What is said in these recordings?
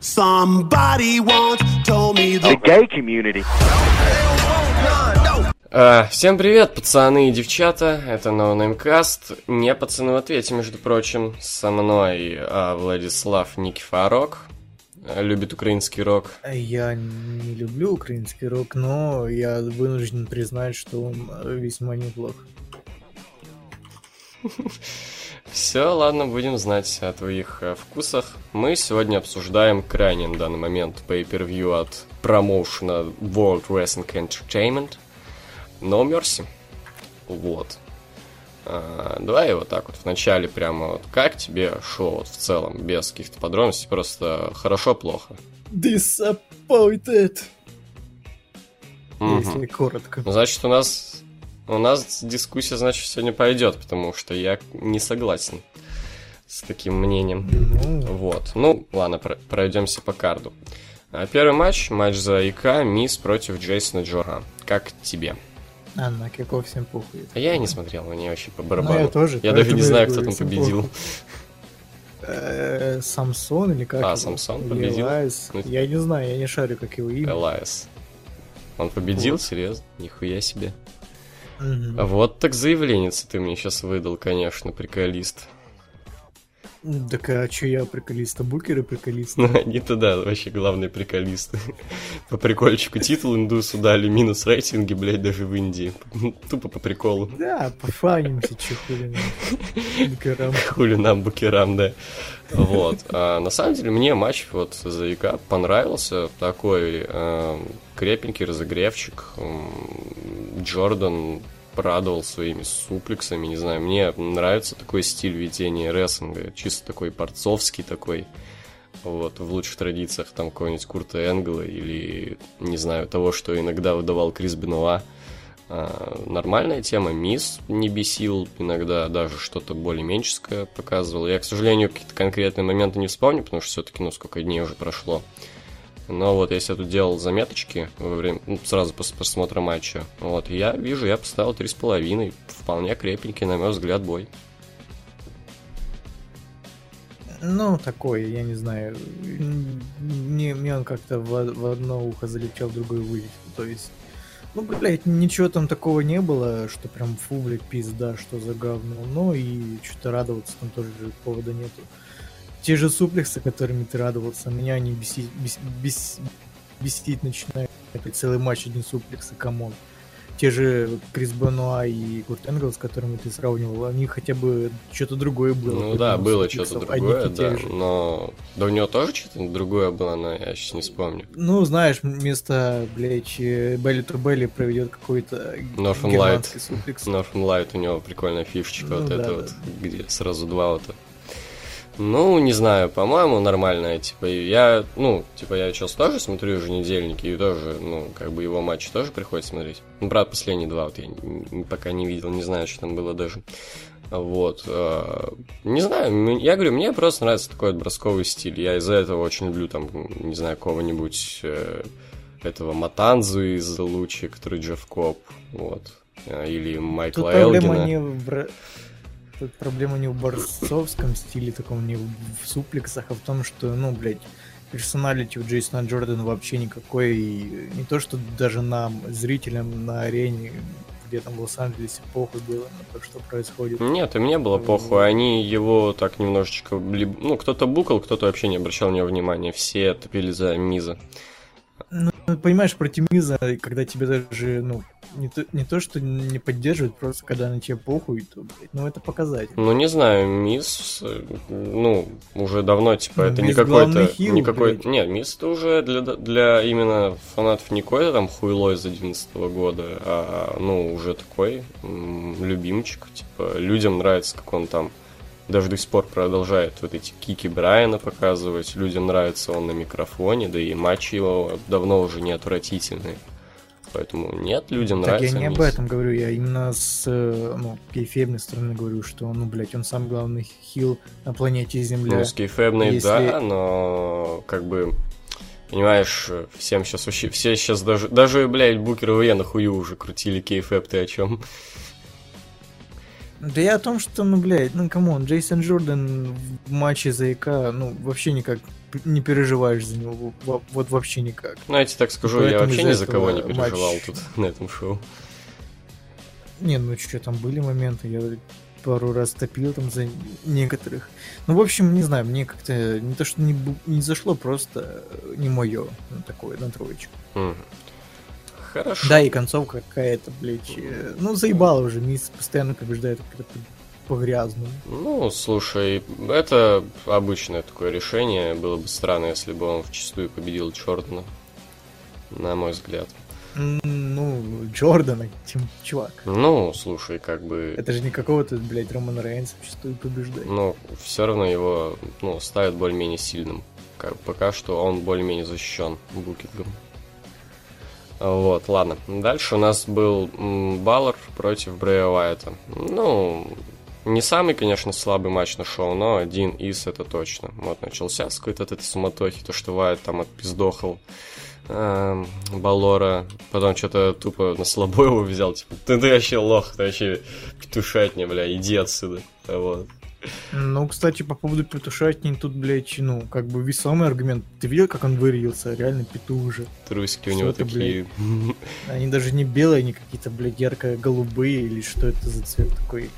Somebody once told me the gay community. А, всем привет, пацаны и девчата, это NoNameCast, не пацаны в ответе, между прочим, со мной а, Владислав Никифорок, любит украинский рок. Я не люблю украинский рок, но я вынужден признать, что он весьма неплох. Все, ладно, будем знать о твоих э, вкусах. Мы сегодня обсуждаем крайне на данный момент pay-per-view от промоушена World Wrestling Entertainment No Mercy. Вот. А, давай вот так вот в начале прямо вот как тебе шоу вот в целом, без каких-то подробностей, просто хорошо-плохо. Disappointed. Мгм. Если коротко. Ну, Значит, у нас у нас дискуссия, значит, сегодня пойдет, потому что я не согласен с таким мнением. Ну, Вот. Ну, ладно, про- пройдемся по карду. А, Первый матч, матч за ИК, Мисс против Джейсона Джора. Как тебе? а на какого всем похуй. А я не смотрел, мне вообще по Ну, барабану. я тоже. Я даже не знаю, кто там победил. Э, Самсон или как? А? Самсон победил? Элайс? Ну, Я не знаю, я не шарю, как его имя. Элайс. Он победил? Серьезно? Нихуя себе. Вот так заявление ты мне сейчас выдал, конечно, приколист. Так а чё я приколист, а букеры приколист? Ну, они-то, да, вообще главные приколисты. По прикольчику титул индусу дали, минус рейтинги, блядь, даже в Индии. Тупо по приколу. Да, пофанимся, чё хули. нам. Букерам. Хули нам, букерам, да. Вот. А, на самом деле, мне матч вот за ЯК понравился. Такой э, крепенький разогревчик. Джордан порадовал своими суплексами, не знаю, мне нравится такой стиль ведения рестлинга, чисто такой борцовский такой, вот, в лучших традициях, там, какого-нибудь Курта Энгла или, не знаю, того, что иногда выдавал Крис Бенуа, а, нормальная тема. Мисс не бесил, иногда даже что-то более меньшеское показывал. Я, к сожалению, какие-то конкретные моменты не вспомню, потому что все-таки, ну, сколько дней уже прошло. Но вот если я тут делал заметочки во время, ну, сразу после просмотра матча, вот, я вижу, я поставил три с половиной, вполне крепенький, на мой взгляд, бой. Ну, такой, я не знаю. Мне, мне он как-то в, в одно ухо залетел, в другое вылетел. То есть, ну, блядь, ничего там такого не было, что прям фу, блядь, пизда, что за говно. Ну и что-то радоваться там тоже повода нету. Те же суплексы, которыми ты радовался, меня они бесить, бес- бес- бесить начинают. Это целый матч один суплекс, и come on. Те же Крис Бенуа и Курт Энгл, с которыми ты сравнивал, они хотя бы что-то другое было. Ну да, было что-то другое, да, но... Да у него тоже что-то другое было, но я сейчас не вспомню. Ну, знаешь, вместо, блядь, belly to belly проведет какой-то Northern Light. суплекс. Northern Light у него прикольная фишечка, Ну вот да, это да. вот, где сразу два вот. Ну, не знаю, по-моему, нормальная, типа, я, ну, типа, я сейчас тоже смотрю еженедельники, и тоже, ну, как бы его матчи тоже приходится смотреть. Ну, правда, последние два вот я пока не видел, не знаю, что там было даже. Вот. э, Не знаю, я говорю, мне просто нравится такой вот бросковый стиль. Я из-за этого очень люблю, там, не знаю, кого-нибудь э, этого Матанзу из Лучи, который Джефф Коп, вот. Э, Или Тут Майкла проблема Элгина. не в... проблема не в борцовском стиле, таком не в суплексах, а в том, что, ну, блядь, персоналити у Джейсона Джордана вообще никакой, и не то, что даже нам, зрителям на арене, где там в Лос-Анджелесе, похуй было на то, что происходит. Нет, и мне было похуй. Они его так немножечко... Ну, кто-то букал, кто-то вообще не обращал на него внимания. Все топили за Миза. Ну, понимаешь, против Миза, когда тебе даже, ну, не то, не то, что не поддерживают, просто когда на тебе похуй, то, блядь, ну, это показатель. Ну, не знаю, Миз, ну, уже давно, типа, Ну, это не какой-то... главный хил, не какой блядь. Нет, Миз это уже для, для именно фанатов не какой-то там хуйло из 11 года, а, ну, уже такой любимчик, типа, людям нравится, как он там даже до сих пор продолжает вот эти кики Брайана показывать, людям нравится он на микрофоне, да и матчи его давно уже не отвратительные. Поэтому нет, людям Так нравится я не об этом говорю, я именно с, э, ну, кейфебной стороны говорю, что, ну, блядь, он самый главный heel на планете Земля. Ну, с кейфэбной, Если- да, но как бы Понимаешь, всем сейчас вообще, все сейчас даже, даже, блядь, букеры WWE на хую уже крутили kayfabe, ты о чем? Да я о том, что, ну, блядь, ну, come on, Джейсон Джордан в матче за IC, ну, вообще никак не переживаешь за него, во- вот вообще никак. Ну, я тебе так скажу, я вообще ни за кого не переживал матч- тут на этом шоу. Не, ну что, там были моменты, я пару раз топил там за некоторых. Ну, в общем, не знаю, мне как-то не то, что не, не зашло, просто не мое ну, такое, на троечку. Мгм. Хорошо. Да, и концовка какая-то, блядь, э, ну, заебала уже, Мисс постоянно побеждает как-то по-грязному. Ну, слушай, это обычное такое решение. Было бы странно, если бы он вчастую победил Джордана. На мой взгляд. Ну, Джордана, тем, чувак. Ну, слушай, как бы... Это же не какого-то, блядь, Романа Рейнса чистую побеждать. Ну, все равно его ну, ставят более-менее сильным. Как- Пока что он более-менее защищен букингом. Вот, ладно. Дальше у нас был Баллар против Брея Уайта. Ну, не самый, конечно, слабый матч на шоу, но один из это точно. Вот начался с какой-то от этой суматохи, то, что Уайт там отпиздохал эм, Баллора, потом что-то тупо на слабо его взял, типа, ты, ты вообще лох, ты вообще петушатня, бля, иди отсюда. Вот. Ну, кстати, по поводу петушатни, тут, блядь, ну, как бы весомый аргумент. Ты видел, как он вырядился? Реально петух уже. Трусики у Что него ты, такие. Они даже не белые, они какие-то, блядь, ярко-голубые, или что это за цвет такой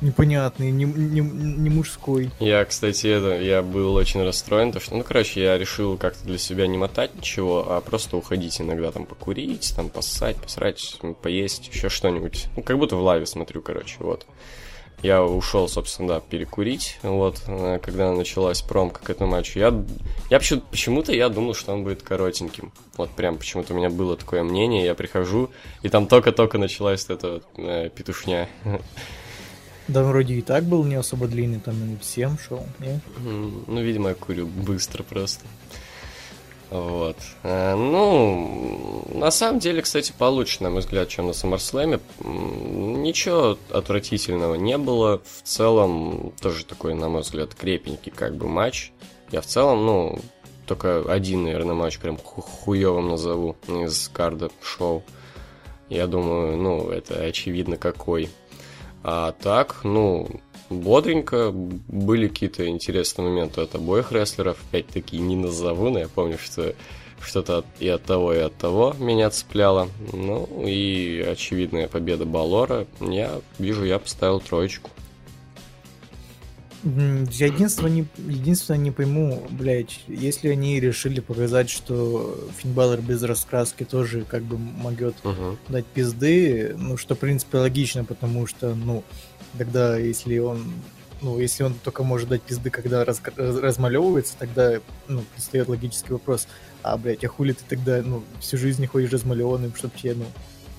непонятный, не, не, не мужской. Я, кстати, это, я был очень расстроен, то что, ну, короче, я решил как-то для себя не мотать ничего, а просто уходить иногда там покурить, там поссать, посрать, поесть, еще что-нибудь. Ну, как будто в лайве смотрю, короче, вот. Я ушел, собственно, да, перекурить, вот, э, когда началась промка к этому матчу. Я, я почему- почему-то я думал, что он будет коротеньким. Вот прям почему-то у меня было такое мнение, я прихожу, и там только-только началась эта э, петушня. Да, вроде и так был не особо длинный, там минут 7 шел, не? М, Ну, видимо, я курю быстро просто. Вот. Э, Ну, на самом деле, кстати, получше, на мой взгляд, чем на SummerSlam. Ничего отвратительного не было. В целом, тоже такой, на мой взгляд, крепенький как бы матч. Я в целом, ну, только один, наверное, матч прям ху- хуёвым назову из карда шоу. Я думаю, ну, это очевидно какой. А так, ну, бодренько. Были какие-то интересные моменты от обоих рестлеров. Опять-таки не назову, но я помню, что что-то от- и от того, и от того меня цепляло. Ну, и очевидная победа Балора. Я вижу, я поставил троечку. Я единственное не, единственное не пойму, блядь, если они решили показать, что Финн Балор без раскраски тоже как бы могет Мгм. дать пизды, ну, что, в принципе, логично, потому что, ну, тогда, если он, ну, если он только может дать пизды, когда раз- раз- размалевывается, тогда, ну, предстает логический вопрос, а, блядь, а хули ты тогда, ну, всю жизнь ходишь размалеванным, чтобы тебе, ну,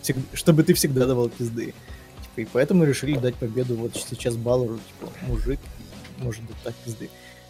всег- чтобы ты всегда давал пизды. Типа, и поэтому решили дать победу вот сейчас Балору, типа, мужик, может дать так пизды.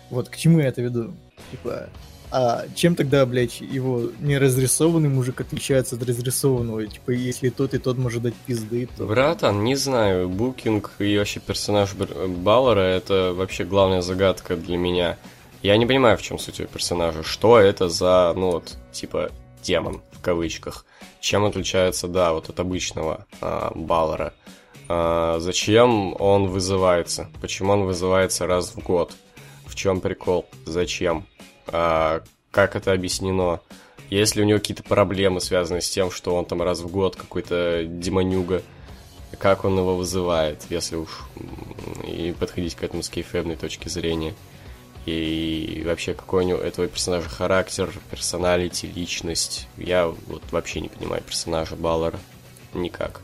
Вот, к чему я это веду? Типа, а чем тогда, блядь, его неразрисованный мужик отличается от разрисованного? Типа, если тот и тот может дать пизды, то... Братан, не знаю, букинг и вообще персонаж Баллера это вообще главная загадка для меня. Я не понимаю, в чем суть его персонажа. Что это за, ну вот, типа, демон, в кавычках. Чем отличается, да, вот от обычного а, Баллера. А, зачем он вызывается? Почему он вызывается раз в год? В чем прикол? Зачем? А, как это объяснено? Есть ли у него какие-то проблемы, связанные с тем, что он там раз в год какой-то демонюга? Как он его вызывает, если уж и подходить к этому с кейфебной точки зрения? И вообще, какой у него этого персонажа характер, персоналити, личность? Я вот вообще не понимаю персонажа Баллера. Никак.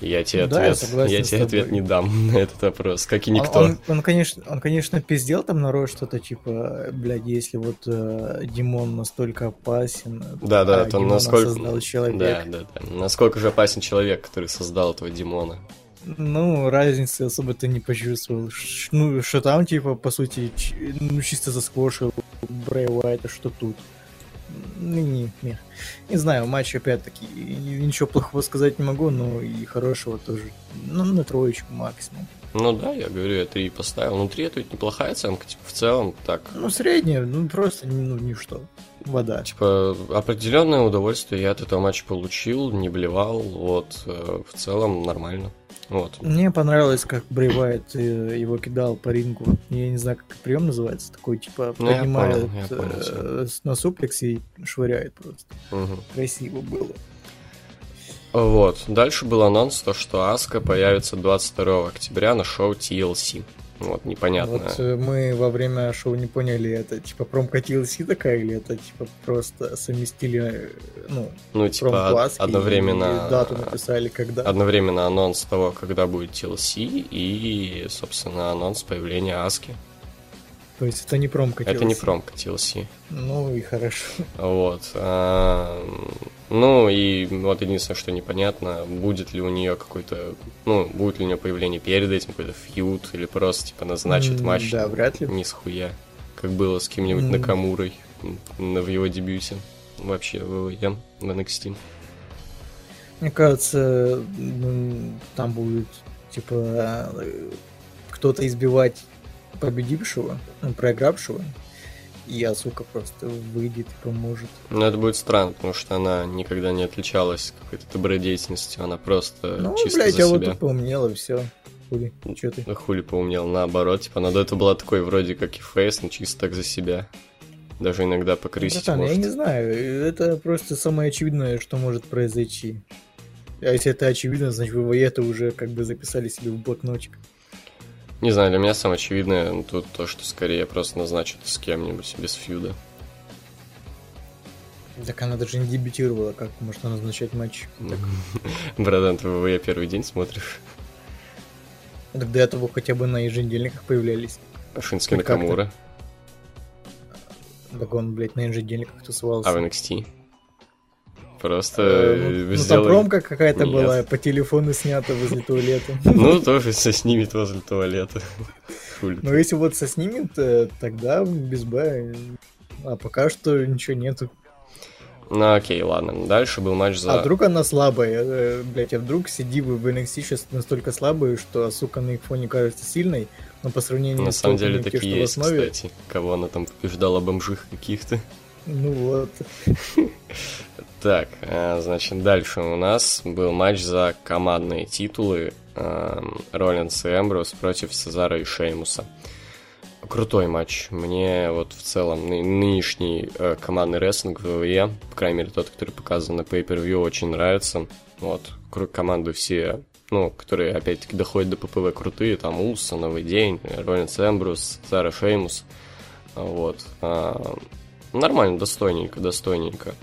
Я тебе Да, я ответ, согласен я тебе ответ не дам на этот вопрос, как и Он- никто. Он, он, конечно, он, конечно, пиздел там народ что-то, типа, блядь, если вот э, Димон настолько опасен, Да, да, а это Димона насколько... создал человек. Да, да, да. Насколько же опасен человек, который создал этого демона. Ну, разницы особо-то не почувствовал. Ш- Ну, что там, типа, по сути, ну, чисто засквошил Брэй Уайта, что тут. Ну, не, не. Не знаю, матч опять-таки, ничего плохого сказать не могу, но и хорошего тоже. Ну, на троечку максимум. Ну да, я говорю, я 3 поставил. Ну, 3 это ведь неплохая оценка, типа, в целом, так. Ну, средняя, ну, просто, ну, ничто. Вода. Типа, определенное удовольствие я от этого матча получил, не блевал, вот, э, в целом нормально. Вот. Мне понравилось, как Брейвайт э, его кидал по рингу. Я не знаю, как прием называется. Такой, типа, Ну, поднимает понял, я понял э, на суплексе и швыряет просто. Мгм. Красиво было. Вот. Дальше был анонс, то, что Аска появится 22 октября на шоу TLC. Вот, непонятно. Вот э, мы во время шоу не поняли, это типа промка TLC такая, или это типа просто совместили, э, ну, ну, типа, одновременно... и дату написали, когда. Одновременно анонс того, когда будет TLC, и, собственно, анонс появления Аски. То есть это не промка TLC. Это не промка TLC. Ну и хорошо. Вот. Ну и вот единственное, что непонятно, будет ли у нее какой-то, ну, будет ли у нее появление перед этим, какой-то фьюд, или просто, типа, назначит матч. Да, вряд ли. Ни с хуя. Как было с кем-нибудь М. Накамурой в его дебюте. Вообще, в ВВЕ, в NXT. Мне кажется, м, там будет типа э, кто-то избивать победившего, ну, проигравшего, и Асука просто выйдет и поможет. Но это будет странно, потому что она никогда не отличалась какой-то добродетельностью, она просто Ну, чисто блядь, за а вот поумнела, все. Хули, чё ты? Ну, Хули поумнел, наоборот, типа, она до этого была такой вроде как и фейс, но чисто так за себя. Даже иногда покрысить Братан, я может. не знаю, это просто самое очевидное, что может произойти. А если это очевидно, значит вы это уже как бы записали себе в блокнотик. Не знаю, для меня самое очевидное ну, тут то, что скорее просто назначат с кем-нибудь без фьюда. Так она даже не дебютировала, как может она назначать матч. Братан, ты ВВЕ первый день смотришь? так до этого хотя бы на еженедельниках появлялись. Шински как-то. Накамура, Так он, блядь, на еженедельниках тусовался. а в NXT. Просто Э, э, ну, ну, там промка какая-то Нет. была, по телефону снята возле туалета. Ну, тоже со снимет возле туалета. Но если вот со снимет, э, тогда без Б. А пока что ничего нету. Ну, окей, ладно. Дальше был матч за... А вдруг она слабая? э, Блять, а вдруг CD в NXT сейчас настолько слабые, что сука на их фоне кажется сильной, но по сравнению На с самом деле такие есть, основе, кстати. Кого она там побеждала, бомжих каких-то. Ну вот. Так, э, значит, дальше у нас был матч за командные титулы эм, Роллинс и Эмброс против Сезара и Шеймуса. Крутой матч. Мне вот в целом ны- нынешний э, командный рестлинг в ВВЕ, по крайней мере тот, который показан на Pay-Per-View, очень нравится. Вот, команды все, ну, которые опять-таки доходят до ППВ крутые, там Улса, Новый День, Роллинс Эмбрус, Сезара Шеймус. Вот. Нормально, достойненько, достойненько.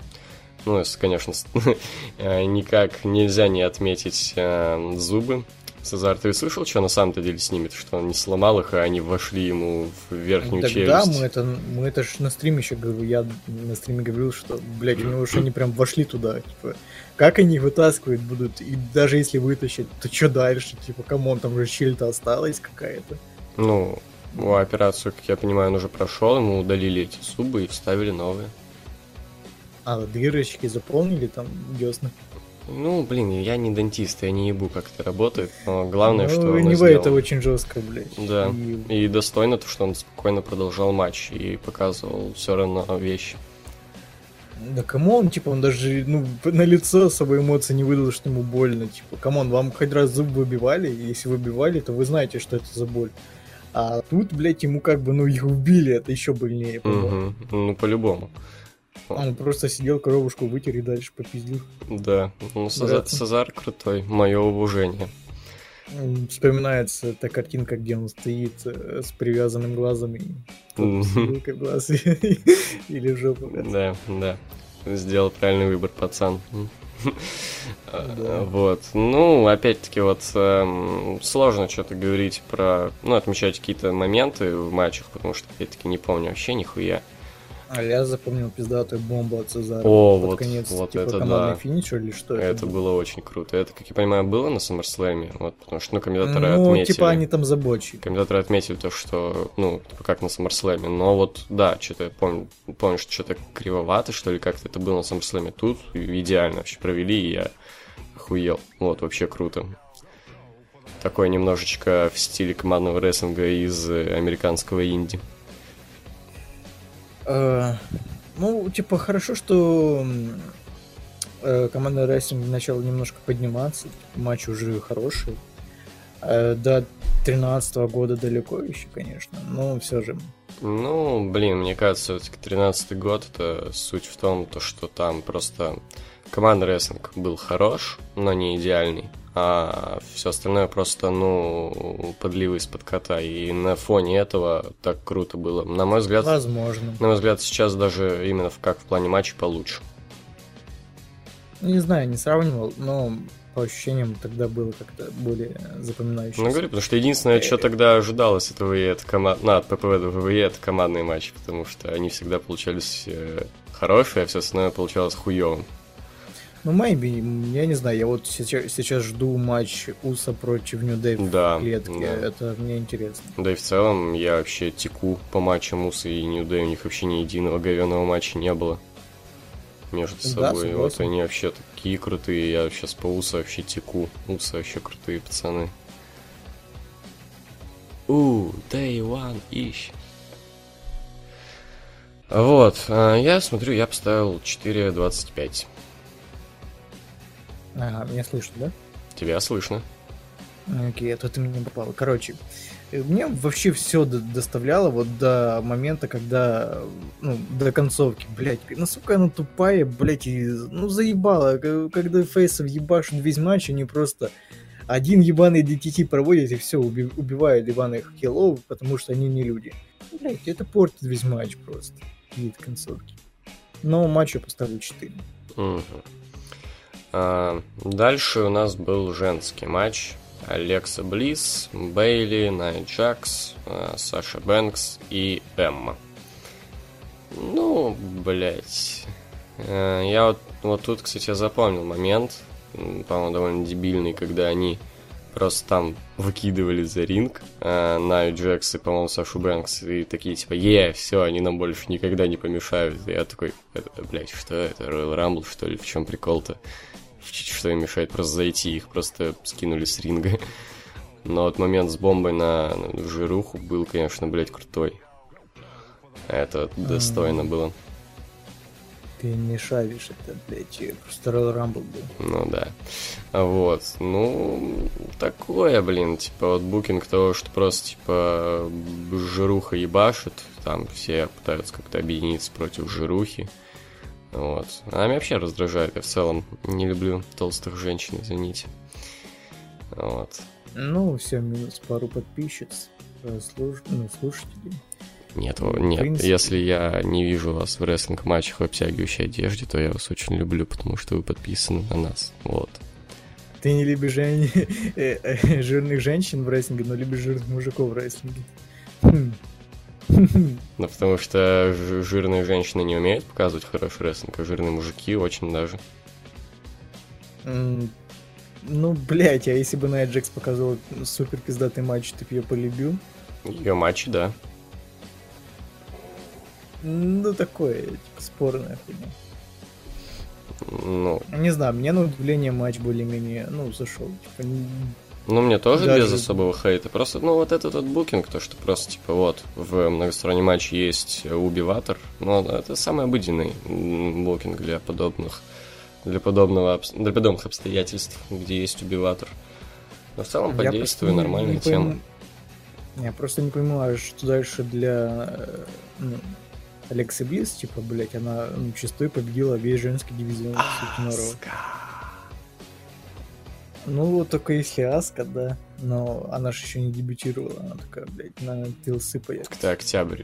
Ну, конечно, э, никак нельзя не отметить э, зубы. Сезар, ты слышал, что на самом-то деле снимет? Что он не сломал их, а они вошли ему в верхнюю Тогда челюсть. мы это, мы это ж на стриме еще говорю, я на стриме говорил, что, блядь, у него же они прям вошли туда, типа, как они их вытаскивать будут, и даже если вытащить, то что дальше, типа, come on, там же щель-то осталась какая-то. Ну, операцию, как я понимаю, он уже прошел, ему удалили эти зубы и вставили новые. А, дырочки заполнили там десны. Ну, блин, я не дантист, я не ебу, как это работает, но главное, ну, что он anyway, сделал. это очень жестко, блядь. Да. И И достойно то, что он спокойно продолжал матч и показывал все равно вещи. Да come on, типа, он даже, ну, на лицо особо эмоций не выдал, что ему больно. Типа, come on, вам хоть раз зуб выбивали? Если выбивали, то вы знаете, что это за боль. А тут, блядь, ему как бы, ну, их убили, это еще больнее. Мгм. Ну, по-любому. Он просто сидел, кровушку вытер и дальше попиздил. Да. Ну, Сезаро. Сезаро крутой. Мое уважение. Вспоминается та картинка, где он стоит э, с привязанным глазом и глаз или в жопу. Да, да. Сделал правильный выбор, пацан. Вот. Ну, опять-таки, вот эм, сложно что-то говорить про, ну, отмечать какие-то моменты в матчах, потому что, опять-таки, не помню вообще нихуя. А я запомнил пиздатую бомбу от Цезара. О, Под вот, конец, вот типа, это командный да. финиш или что Это было очень круто. Это, как я понимаю, было на SummerSlam, вот, потому что, ну, комментаторы Ну, отметили. типа они там забочили. Комментаторы отметили то, что, ну, типа как на SummerSlam. Но вот, да, что-то я помню, помню, что что-то кривовато, что ли, как-то это было на SummerSlam. Тут идеально вообще провели, и я охуел. Вот, вообще круто. Такое немножечко в стиле командного рестлинга из э, американского инди. Э, Ну, типа, хорошо, что э, команда рестлинг начала немножко подниматься. Матч уже хороший. Э, До 13 года далеко еще, конечно, но все же. Ну, блин, мне кажется, все-таки 13 год, это суть в том, то, что там просто команда рестлинг был хорош, но не идеальный. А все остальное просто, ну, подливы из-под кота. И на фоне этого так круто было. На мой взгляд, Возможно. на мой взгляд, сейчас даже именно в, как в плане матча получше. Ну, Не знаю, не сравнивал, но по ощущениям тогда было как-то более запоминающееся. Ну, говорю, потому что единственное, что тогда ожидалось от ВВЕ, это команд... ну, от ППВ до ВВЕ, это командные матчи, потому что они всегда получались э, хорошие, а все остальное получалось хуевым. Ну, maybe, я не знаю, я вот сейчас, сейчас жду матч Уса против Нью Дэй в Да, клетке, да. это мне интересно. Да и в целом я вообще теку по матчам Муса и Нью Дэй, у них вообще ни единого говенного матча не было между Да, собой. Вот согласен. они вообще такие крутые, я сейчас по Уса вообще теку. Уса вообще крутые пацаны. У, Day One ищ. Вот, а, я смотрю, я поставил 4.25. Ага, меня слышно, да? Тебя слышно? Окей, а то ты мне попал. Короче, э, мне вообще все доставляло вот до момента, когда, ну, до концовки, блять, насколько она тупая, блять, и, ну, заебала, когда фейсов ебашут весь матч, они просто один ебаный DTT проводят и все, убивают ебаных хилов, потому что они не люди. Блять, это портит весь матч просто, вид концовки. Но матч я поставлю 4. Мгм. А, дальше у нас был женский матч. Алекса Близ, Бейли, Найт Джакс, а, Саша Бэнкс и Эмма. Ну, блять. Я вот, вот тут, кстати, я запомнил момент, по-моему, довольно дебильный, когда они просто там выкидывали за ринг а, Найт Джекс и, по-моему, Сашу Бэнкс, и такие, типа, е, все, они нам больше никогда не помешают. И я такой, это, блядь, что это, Royal Rumble, что ли, в чем прикол-то? Что им мешает просто зайти, их просто скинули с ринга. Но вот момент с бомбой на, жируху был, конечно, блядь, крутой. Это достойно было. Ты не шаришь это, блять, просто Royal Rumble был. Ну да. Вот. Ну, такое, блин, типа вот букинг того, что просто, типа, жируха ебашит, там все пытаются как-то объединиться против жирухи. Вот. А меня вообще раздражает, я в целом не люблю толстых женщин, извините. Вот. Ну, все, минус пару подписчиц, э, слуш... ну, слушателей. Нет, Ну, нет, принципе- если я не вижу вас в рестлинг-матчах в обтягивающей одежде, то я вас очень люблю, потому что вы подписаны на нас. Вот. Ты не любишь жен- э, э, жирных женщин в рестлинге, но любишь жирных мужиков в рестлинге. Ну, потому что жирные женщины не умеют показывать хороший рестлинг, а жирные мужики очень даже. Ну, блять, а если бы Найт Джекс показывал супер пиздатый матч, ты бы ее полюбил? Ее матчи, да. Ну, такое, типа, спорная хуйня. Ну, Не знаю, мне на удивление матч более-менее, ну, зашел. Типа, ну, мне тоже Даже- без особого хейта. Просто, ну, вот этот вот букинг, то, что просто, типа, вот, в многостороннем матче есть убиватор, но это самый обыденный букинг для подобных, для подобного, для подобных обстоятельств, где есть убиватор. Но в целом по я действию просто не- нормальная не тема. пойму- Я просто не понимаю, что дальше для э, ну, Алексы Близ, типа, блять, она ну, чистой победила весь женский дивизион Сутинорова. Ну, вот только если Аска, да. Но она же еще не дебютировала. Она такая, блядь, на TLC появится. Это октябрь.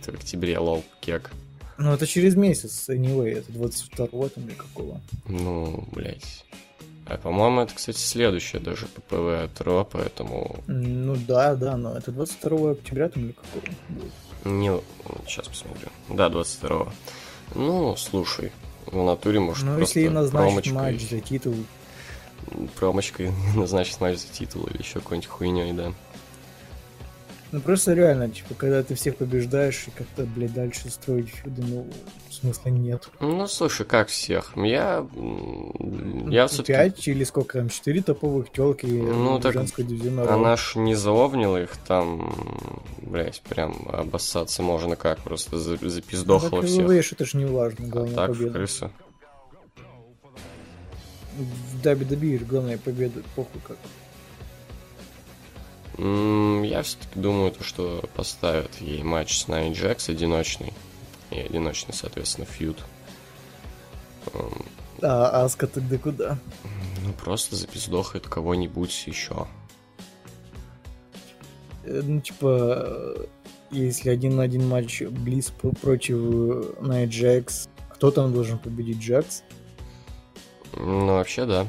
Это в октябре, лол, кек. Ну, это через месяц, anyway, это 22 там или какого. Ну, блядь. А, по-моему, это, кстати, следующее даже ППВ от Ро, поэтому Ну да, да, но это 22 октября там или какого будет. не... Сейчас посмотрю. Да, 22 Ну, слушай, в натуре, может, ну, просто если назначить матч за титул, промочкой назначить матч за титул или еще какой-нибудь хуйней, да. ну просто реально, типа, когда ты всех побеждаешь и как-то, блядь, дальше строить фьюды, ну, смысла нет. Ну, слушай, как всех? Я... Я все-таки... Пять или сколько там, четыре топовых телки Ну, так женского дивизиона. Она ж не заовнила их там, блять, прям обоссаться можно как, просто за- ну, так всех. ВВЕ, это же не важно, А главная так, в победа. крысу. В WWE же главная победа, похуй как. М, Я все-таки думаю, то, что поставят ей матч с Найи Джекс одиночный. И одиночный, соответственно, фьюд. М, А Аска тогда куда? Ну, просто запиздохает кого-нибудь еще. Э, Ну, типа, э, если один на один матч Близ про- против Найт Джекс, кто там должен победить Джекс? Ну, вообще, да.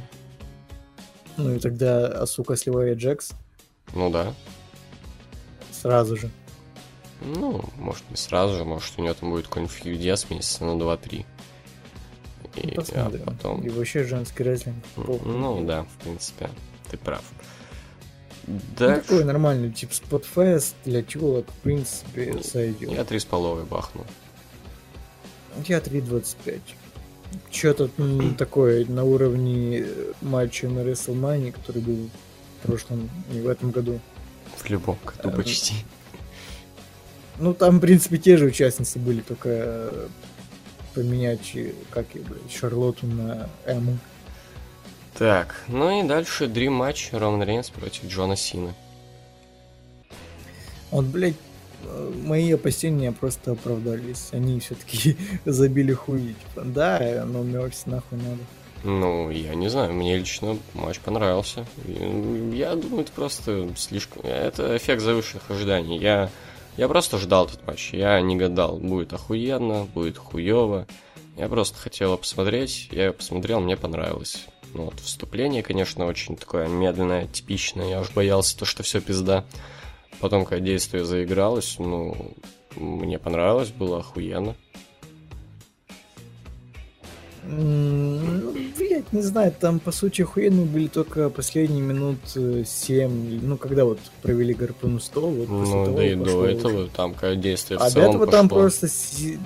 Ну и тогда Асука сливает Джекс Ну да. сразу же. Ну, может, не сразу же, может, у нее там будет какой-нибудь фьюдес месяца на 2-3. И Ну, а посмотрим. потом... И вообще женский рестлинг. Ну да, в принципе, ты прав. Ну, Да, такой нормальный, типа спотфест для телок, в принципе, сойдет. я три с половой бахнул. Я 3.25. Что-то такое на уровне э, матча на WrestleMania, который был в прошлом и в этом году. В любом году Эм, почти. Ну, там, в принципе, те же участницы были, только э, поменять, э, как ее, блядь, Шарлотту на Эму. Так, ну и дальше Dream матч Роман Рейнс против Джона Сина. Вот, блядь, э, мои опасения просто оправдались. Они все-таки забили хуи. Типа, да, но Мерси нахуй надо. Ну, я не знаю, мне лично матч понравился. И, Я думаю, это просто слишком... Это эффект завышенных ожиданий. Я, я просто ждал этот матч. Я не гадал, будет охуенно, будет хуево. Я просто хотел посмотреть. Я посмотрел, мне понравилось. Ну, вот, вступление, конечно, очень такое медленное, типичное. Я уж боялся то, что все пизда. Потом, когда действие заигралось, ну, мне понравилось, было охуенно. Ну, блядь, не знаю, там, по сути, охуенные были только последние минут 7, ну, когда вот провели гарпун стол, вот после Ну, того да и до этого, уже. там, когда действие в А до этого там пошло. просто си-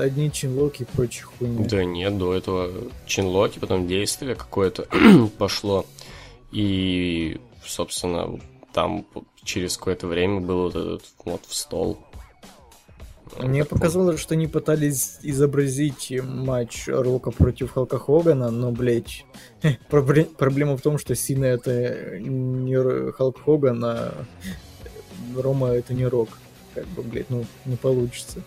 одни чинлоки и прочие хуйни. Да нет, до этого чинлоки, потом действие какое-то пошло. И, собственно, там через какое-то время был вот этот вот в стол. Мне показалось, что они пытались изобразить матч Рока против Халка Хогана, но, блядь, пробле- проблема в том, что Сина это не Халк Хоган, а Рома это не Рок. Как бы, блядь, ну, не получится.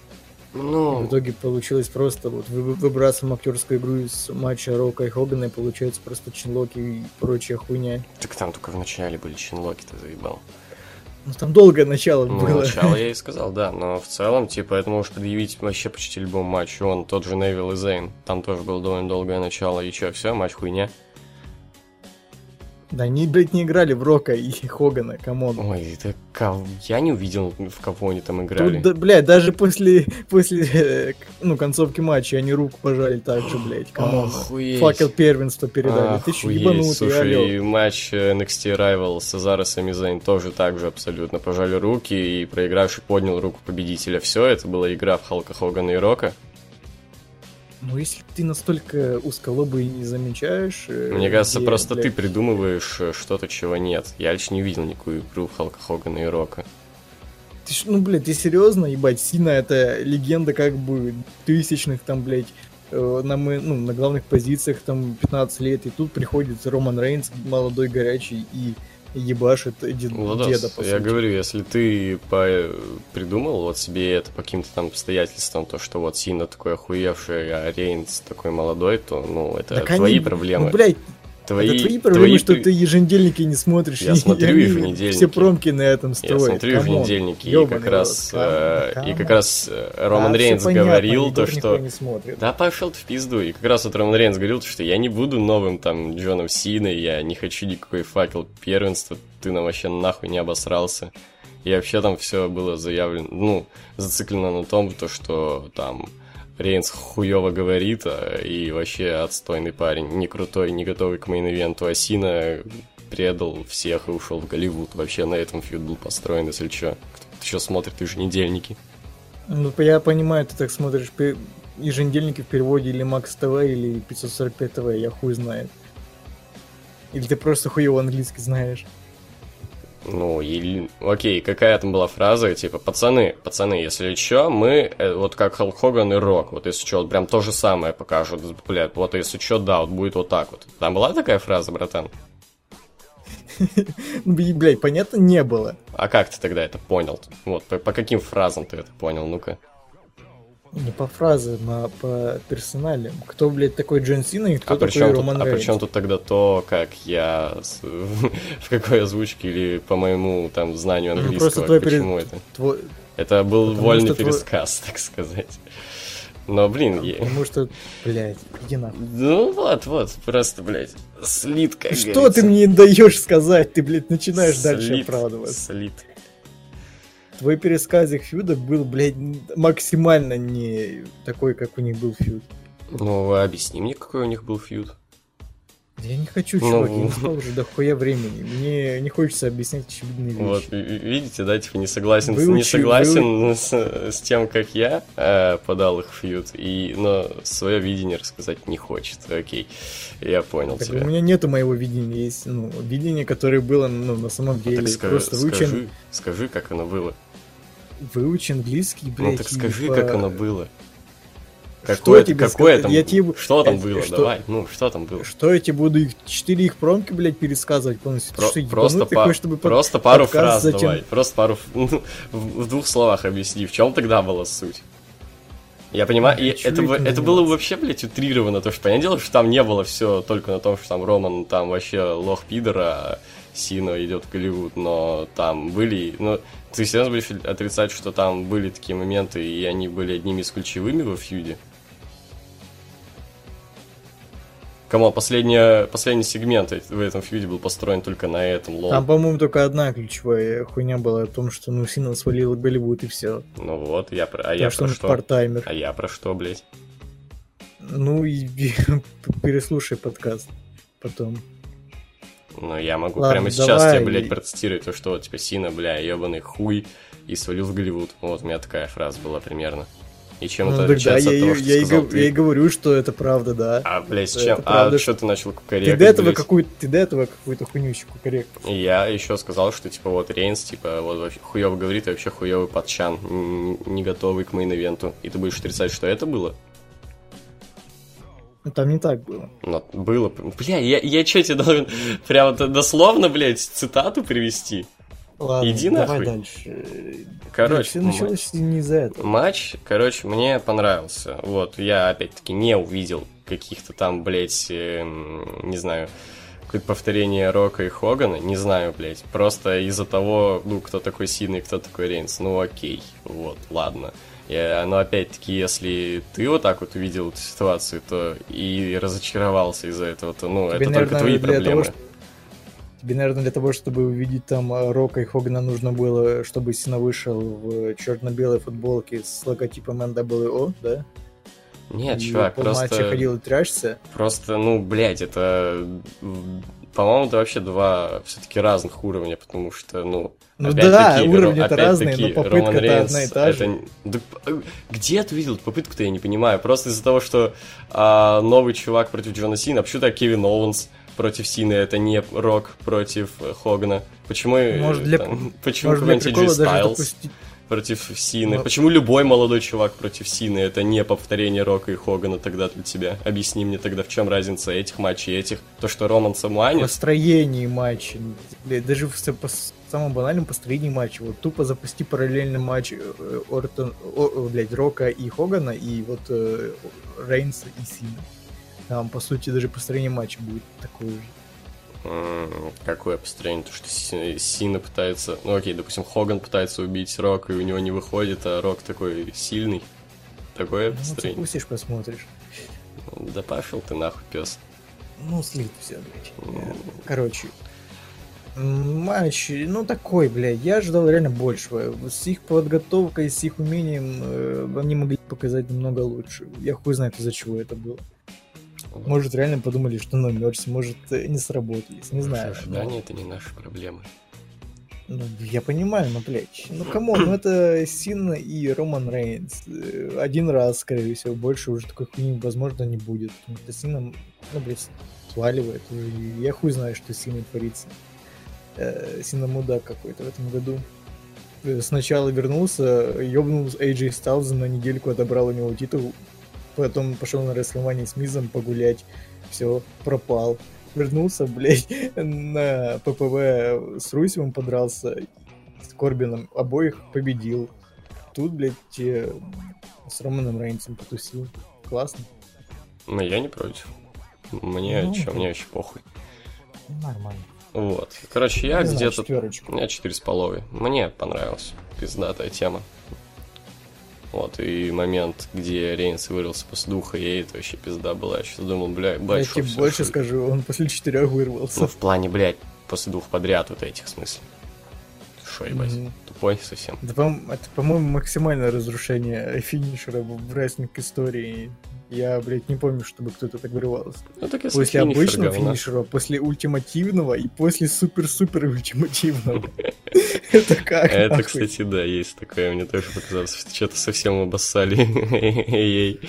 В Ну, итоге получилось просто вот вы- выбрасываем актерскую игру из матча Рока и Хогана, и получается просто чинлоки и прочая хуйня. так там только в начале были чинлоки, ты заебал. Ну там долгое начало Ну, было. начало я и сказал, да, но в целом, типа, это можешь предъявить вообще почти любому матчу. Он тот же Невил и Зейн. Там тоже было довольно долгое начало. И чё, все, матч хуйня. Да они, блядь, не играли в Рока и Хогана, come on. Ой, это кого... Я не увидел, в кого они там играли. Тут, да, блядь, даже после, после э, ну, концовки матча они руку пожали так же, блядь, come on. Охуеть. Факел первенства передали. Ты чё, Охуеть, ебанутый, Слушай, алё? и матч э, NXT Rival Сезара Сами Зейн тоже так же абсолютно. Пожали руки, и проигравший поднял руку победителя. Все, это была игра в Халка Хогана и Рока. Ну, если ты настолько узколобый и не замечаешь... э, Мне кажется, просто ты блядь, придумываешь э, что-то, чего нет. Я лично не видел никакую игру Халка Хогана и Рока. Ты ж- ну, блядь, ты серьезно, ебать, Сина это легенда как бы тысячных там, блядь, э, на, мы, ну, на главных позициях там 15 лет, и тут приходит Роман Рейнс, молодой, горячий, и ебашит дед- Владос, деда, по я сути. говорю, если ты по- придумал вот себе это по каким-то там обстоятельствам, то, что вот Сина такой охуевший, а Рейнс такой молодой, то, ну, это Так твои они- проблемы. Ну, блядь, твои, это твои проблемы, твои что ты еженедельники не смотришь. Я и смотрю они еженедельники. Все промки на этом Я строят. смотрю come on. еженедельники, и как раз, э, и как раз э, Роман Да, всё Рейнс говорил то, что... Да пошел ты в пизду. И как раз вот Роман Рейнс говорил, что я не буду новым там Джоном Синой, я не хочу никакой факел первенства, ты нам вообще нахуй не обосрался. И вообще там все было заявлено, ну, зациклено на том, то, что там Рейнс хуево говорит, а, и вообще отстойный парень, не крутой, не готовый к мейн-ивенту, а Сина предал всех и ушел в Голливуд. Вообще на этом фьюд был построен, если что. Кто-то еще смотрит еженедельники. Ну, я понимаю, ты так смотришь еженедельники в переводе или Макс ТВ, или 545 ТВ, я хуй знает. Или ты просто хуево английский знаешь. Ну, или... Окей, какая там была фраза, типа, пацаны, пацаны, если чё, мы, э, вот как Халк Хоган и Рок, вот если чё, вот прям то же самое покажут, блядь, вот если чё, да, вот будет вот так вот. Там была такая фраза, братан? Бля- блядь, понятно, не было. А как ты тогда это понял? Вот, по, по каким фразам ты это понял? Ну-ка. Не по фразам, а по персоналям. Кто, блядь, такой Джон Сина и кто А такой тут, Роман а при Рейнс? чем тут тогда то, как я в какой озвучке или по моему там знанию Ну, английского? просто твой пере- Почему это? Твой- Это был Потому вольный что твой- пересказ, так сказать. Но, блин, я- Потому что, блядь, иди нахуй. ну вот, вот, просто, блядь, слит, как Что говорится. ты мне не даешь сказать? Ты, блядь, начинаешь дальше Слит, оправдываться. Слит. Твой пересказ их фьюда был, блядь, максимально не такой, как у них был фьюд. Ну, объясни мне, какой у них был фьюд. Я не хочу, Ну. чувак, я не спал уже дохуя времени. Мне не хочется объяснять очевидные вещи. Вот, ви- ви- видите, да, типа не согласен, Выучи- не согласен с, с тем, как я э, подал их в фьюд, и, но свое видение рассказать не хочет. Окей, я понял Так тебя. у меня нету моего видения, есть ну, видение, которое было ну, на самом деле. Так ска- Просто выучен, скажи, скажи, как оно было. Выучи английский, блядь. ну так скажи, по- как оно было. Что Какое, тебе какое сказать? там, Я тебе- что там э, было, что- давай, ну, что там было. Что я тебе буду их четыре их промки, блядь, пересказывать полностью? Ты Про- что, просто, па- хочешь, чтобы под- просто пару фраз затем- давай, просто пару, ну, в, в двух словах объясни, в чем тогда была суть. Я понимаю, и хочу это, этим это было вообще, блядь, утрировано, то что, понятное дело, что там не было все только на том, что там Роман там вообще лох пидора, а Сина идет в Голливуд, но там были, ну, ты серьезно будешь отрицать, что там были такие моменты, и они были одними из ключевыми во фьюде? Кому последний, последний сегмент в этом фьюде был построен только на этом, лол. Там, по-моему, только одна ключевая хуйня была о том, что ну Сина свалил Голливуд и все. Ну вот, я про... А я Так что про что? партаймер. А я про что, блядь? Ну и переслушай подкаст потом. Ну, я могу Ладно, прямо сейчас давай. тебе, блядь, процитировать то, что, типа, Сина, бля, ебаный хуй, и свалил в Голливуд. Вот, у меня такая фраза была примерно. И чем Ну, это так да, отличается я, от того, и- что я, и сказал гов- ты? я и говорю, что это правда, да. А, блядь, Это чем? А правда, что ты начал Ты кукарекать, до этого блядь? какую ты до этого какую-то хуйнючку коррект. И я еще сказал, что, типа, вот Рейнс, типа, вот вообще хуёво говорит, и вообще хуёвый подчан, не готовый к мейн-ивенту. И ты будешь отрицать, что это было? Ну, Там не так было. Но было. Бля, я, я что тебе должен прям дословно, блядь, цитату привести? Ладно, Иди давай нахуй. дальше. Короче, все началось не из-за этого. Матч, короче, мне понравился. Вот, я опять-таки не увидел каких-то там, блядь, эм, не знаю, какое-то повторение Рока и Хогана, не знаю, блядь. Просто из-за того, ну, кто такой Сина и кто такой Рейнс. Ну, окей, вот, ладно. Я- но опять-таки, если ты вот так вот увидел эту ситуацию, то и разочаровался из-за этого, то, ну, Тебе, это наверное, только твои того, проблемы. что- Тебе, наверное, для того, чтобы увидеть там э, Рока и Хогана, нужно было, чтобы Сина вышел в черно-белой футболке с логотипом NWO, да? Нет, И чувак, по просто... матче ходил и трясся. Просто, ну, блядь, это, по-моему, это вообще два все-таки разных уровня, потому что, ну, Ну да, Ро- уровни-то разные, но попытка-то Рейнс, одна и та же. это- да где ты видел попытку-то, я не понимаю. Просто из-за того, что а, новый чувак против Джона Сина, так Кевин Оуэнс против Сина, это не Рок против Хогана? Почему, э, Может, для- там, почему Может, для прикола даже допустить... против Сины? Ну- Почему любой молодой чувак против Сины, это не повторение Рока и Хогана тогда для тебя? Объясни мне тогда, в чем разница этих матчей и этих? То, что Роман Самуанец построении матча. Даже в самом банальном построении матча. Вот тупо запусти параллельный матч э, Ортон, о, блядь, Рока и Хогана и вот э, Рейнса и Сина. Там, по сути, даже построение матча будет такое же. Какое построение? То, что Си- Сина пытается... Ну окей, допустим, Хоган пытается убить Рок, и у него не выходит, а Рок такой сильный. Такое Ну, построение. запустишь, посмотришь. Да пошел ты нахуй, пес. Ну, слит все, блядь. Э, Короче. Матч, ну такой, блядь, я ожидал реально большего. С их подготовкой, с их умением э, они могли показать намного лучше. Я хуй знает, из-за чего это было. Может, реально подумали, что на Мерсе, может, э, не сработались, не знаю. Ожидания это не наши проблемы. Ну, я понимаю, но, блядь, ну, кому, ну, это Сина и Роман Рейнс. Э, Один раз, скорее всего, больше уже такой хуйни, возможно, не будет. Потому что Сина, ну, блядь, сваливает. Я хуй знаю, что с Синой творится. Э, Сина мудак какой-то в этом году. Сначала вернулся, ёбнул AJ Styles на недельку, отобрал у него титул. Потом пошел на Расселмане с Мизом погулять. Все, пропал. вернулся, блядь, на ППВ с Русевым подрался, с Корбином, обоих победил. Тут, блядь, э, с Романом Рейнсом потусил. Классно. Ну, я не против. Мне, Ну, да. мне вообще похуй. Нормально. Вот. Короче, я где-то... У меня четыре с половой. Мне понравилась пиздатая тема. Вот, и момент, где Рейнс вырвался после духа, ей это вообще пизда была. Я сейчас думал, бля, Я бать, тебе больше скажу, он после четырех вырвался. Ну, в плане, блядь, после двух подряд вот этих, в смысле. Шо, ебать, Мгм. тупой совсем. Да, по- это, по-моему, максимальное разрушение финишера в в рестлинг истории. Я, блядь, не помню, чтобы кто-то так вырывался. Ну, так если После финишер обычного говна. финишера, после ультимативного и после супер-супер ультимативного. Это как? Это, кстати, да, есть такое. Мне тоже показалось, что что-то совсем обоссали ей.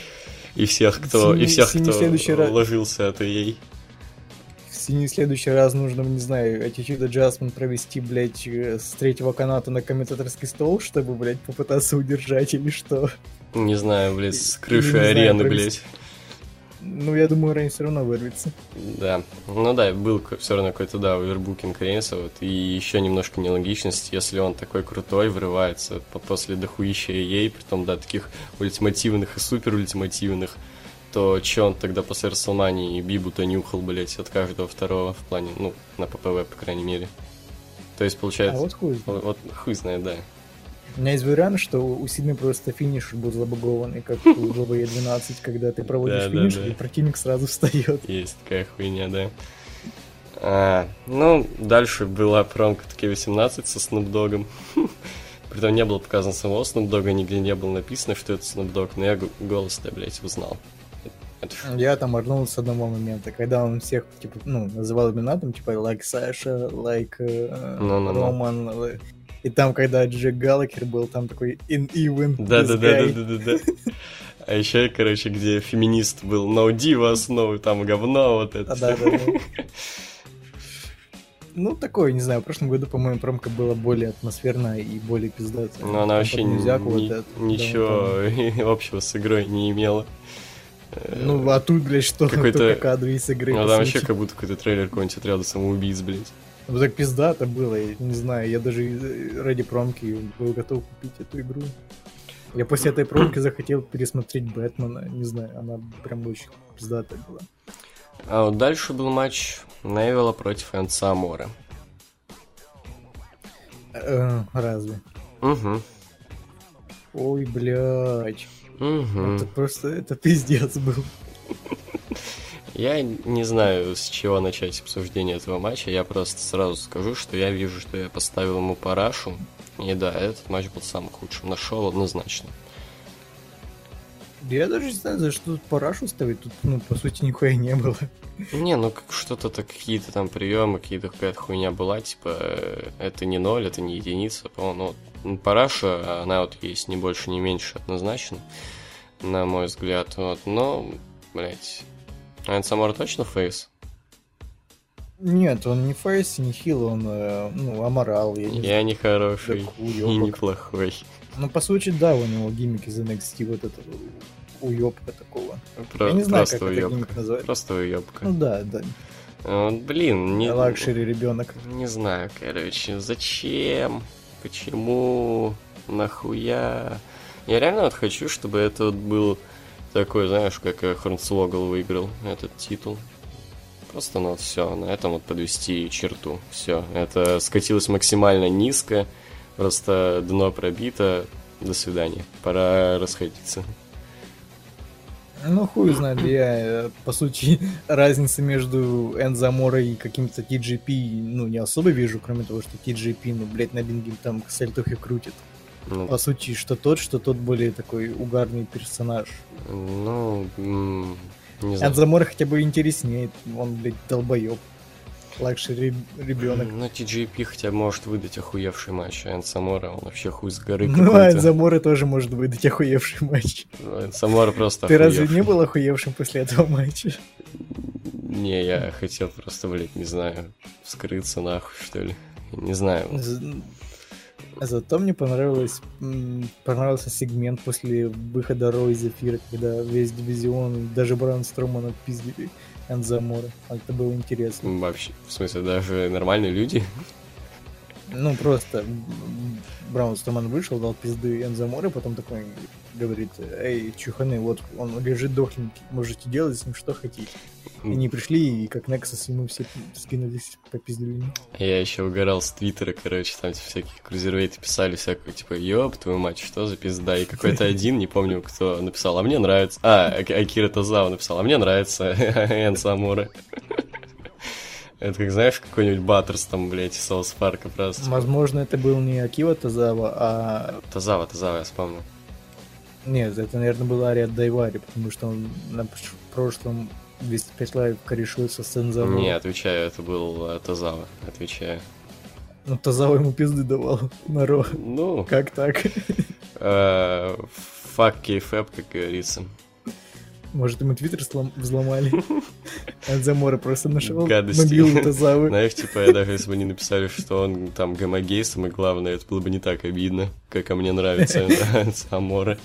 И всех, кто, и всех, кто ложился от ей. В следующий раз нужно, не знаю, Attitude Adjustment провести, блядь, э, с третьего каната на комментаторский стол, чтобы, блядь, попытаться удержать или что. Не знаю, блядь, с крыши арены, блядь. Ну, я думаю, Рейн все равно вырвется. Да, ну да, был все равно какой-то, да, овербукинг Рейнса, вот, и еще немножко нелогичность, если он такой крутой, врывается по- после дохуища ей, притом, да, таких ультимативных и супер ультимативных, то че он тогда после Расселмании Бибу-то нюхал, блядь, от каждого второго в плане, ну, на ППВ, по крайней мере. То есть, А получается, вот хуй. знает. вот, вот хуй знает, да. У меня есть вариант, что у Сидны просто финиш был забагованный, как у ВВЕ 12, когда ты проводишь Да, да, финиш, да. и противник сразу встает. Есть такая хуйня, да. А, ну, дальше была промка таки 18 со Dogg'ом. Притом не было показано самого Dogg, нигде не было написано, что это Dogg, но я голос-то, блядь, узнал. Это Я там орнул с одного момента, когда он всех, типа, ну, называл имена, там, типа, like Саша, like э, Ну-ну-ну. Роман, э, и там, когда Джек Галлахер был, там такой in even Да, да, да, guy». да, да, да, да. А еще, короче, где феминист был No Divas, no там говно, вот это. А, да, да, да. Ну, такое, не знаю, в прошлом году, по-моему, промка была более атмосферная и более пиздатая. Но она вообще ни- вот это, да, ничего общего с игрой не имела. Ну, а тут, блядь, что Какой-то- только кадры из игры. Ну, там вообще как будто какой-то трейлер какой-нибудь отряда самоубийц, блядь. Ну, так пиздато было, я не знаю, я даже э, ради промки был готов купить эту игру. Я после этой промки захотел пересмотреть Бэтмена, не знаю, она прям очень пиздатая была. А вот дальше был матч Невилла против Энца Амора. Э, разве? Угу. Ой, блядь. Угу. Это просто, это пиздец был. Я не знаю, с чего начать обсуждение этого матча. Я просто сразу скажу, что я вижу, что я поставил ему парашу. И да, этот матч был самым худшим. Нашел однозначно. Я даже не знаю, за что тут парашу ставить, тут, ну, по сути, нихуя не было. Не, ну как что-то так какие-то там приемы, какие-то какая-то хуйня была, типа э, это не ноль, это не единица, по-моему, ну, вот, ну, параша, она вот есть не больше, не меньше однозначно, на мой взгляд, вот, но, блять, Энцо Аморе точно face? Нет, он не face, не heel, он, э, ну, аморал, я не Я не хороший Так, и неплохой. Ну, по сути, да, у него gimmick из NXT, вот это уёбка такого. Про- Я не знаю, просто как это уёбка. gimmick называется. Просто уёбка. Ну да, да. Вот, блин, не... Luxury ребенок. Не знаю, короче, зачем, почему, нахуя. Я реально вот хочу, чтобы это вот был такой, знаешь, как Хорнсвогл выиграл этот титул. Просто, ну, все, на этом вот подвести черту. Все, это скатилось максимально низко, просто дно пробито. До свидания. Пора расходиться. Ну, хуй знает, я, э, по сути, разницы между Энзаморой и каким-то TGP, ну, не особо вижу, кроме того, что TGP, ну, блядь, на бинге там сальтухи крутит. Ну, По сути, что тот, что тот более такой угарный персонаж. ну, не знаю. Энцо Аморе хотя бы интереснее, он, блядь, долбоеб. Luxury ребенок. Ну, TJP хотя бы может выдать охуевший матч, а Энцо Аморе, он вообще хуй с горы Ну, а. Энцо Аморе тоже может выдать охуевший матч. Энцо Аморе просто Ты разве не был охуевшим после этого матча? Не, я хотел просто, блядь, не знаю, вскрыться нахуй, что ли. Не знаю. Зато мне понравилось, понравился сегмент после выхода Ро из эфира, когда весь дивизион, даже Бран Стромана пиздили Энзамора. Это было интересно. Вообще, в смысле, даже нормальные люди. Ну, просто Браун Строман вышел, дал пизды Энзамора, потом такой говорит, эй, чуханы, вот он лежит дохленький, можете делать с ним что хотите. И они пришли, и как Nexus ему все скинулись, попиздили. Я еще угорал с Твиттера, короче, там типа, всякие крузервейты писали всякую, типа, ёб твою мать, что за пизда? И какой-то один, не помню, кто написал, а мне нравится. А, Ак- Акира Тазава написал, а мне нравится Эн Самура. Это как, знаешь, какой-нибудь Баттерс там, блядь, из Соус Парка просто. Возможно, это был не Акива Тазава, а... Тазава, Тазава, я вспомнил. Нет, это, наверное, был Ария Дайвари, потому что он на прошлом 205 Live корешился с Энцо Аморе. Не, отвечаю, это был э, Тазава, отвечаю. Ну, Тазава ему пизды давал на Raw. Ну, Как так? э, fuck kayfabe, как говорится. Может, ему твиттер взломали? Энцо Аморе просто нашел мобилу Тазавы. Знаешь, типа, я даже если бы не написали, что он там гомогей, самое главное, это было бы не так обидно, как а мне нравится Амора.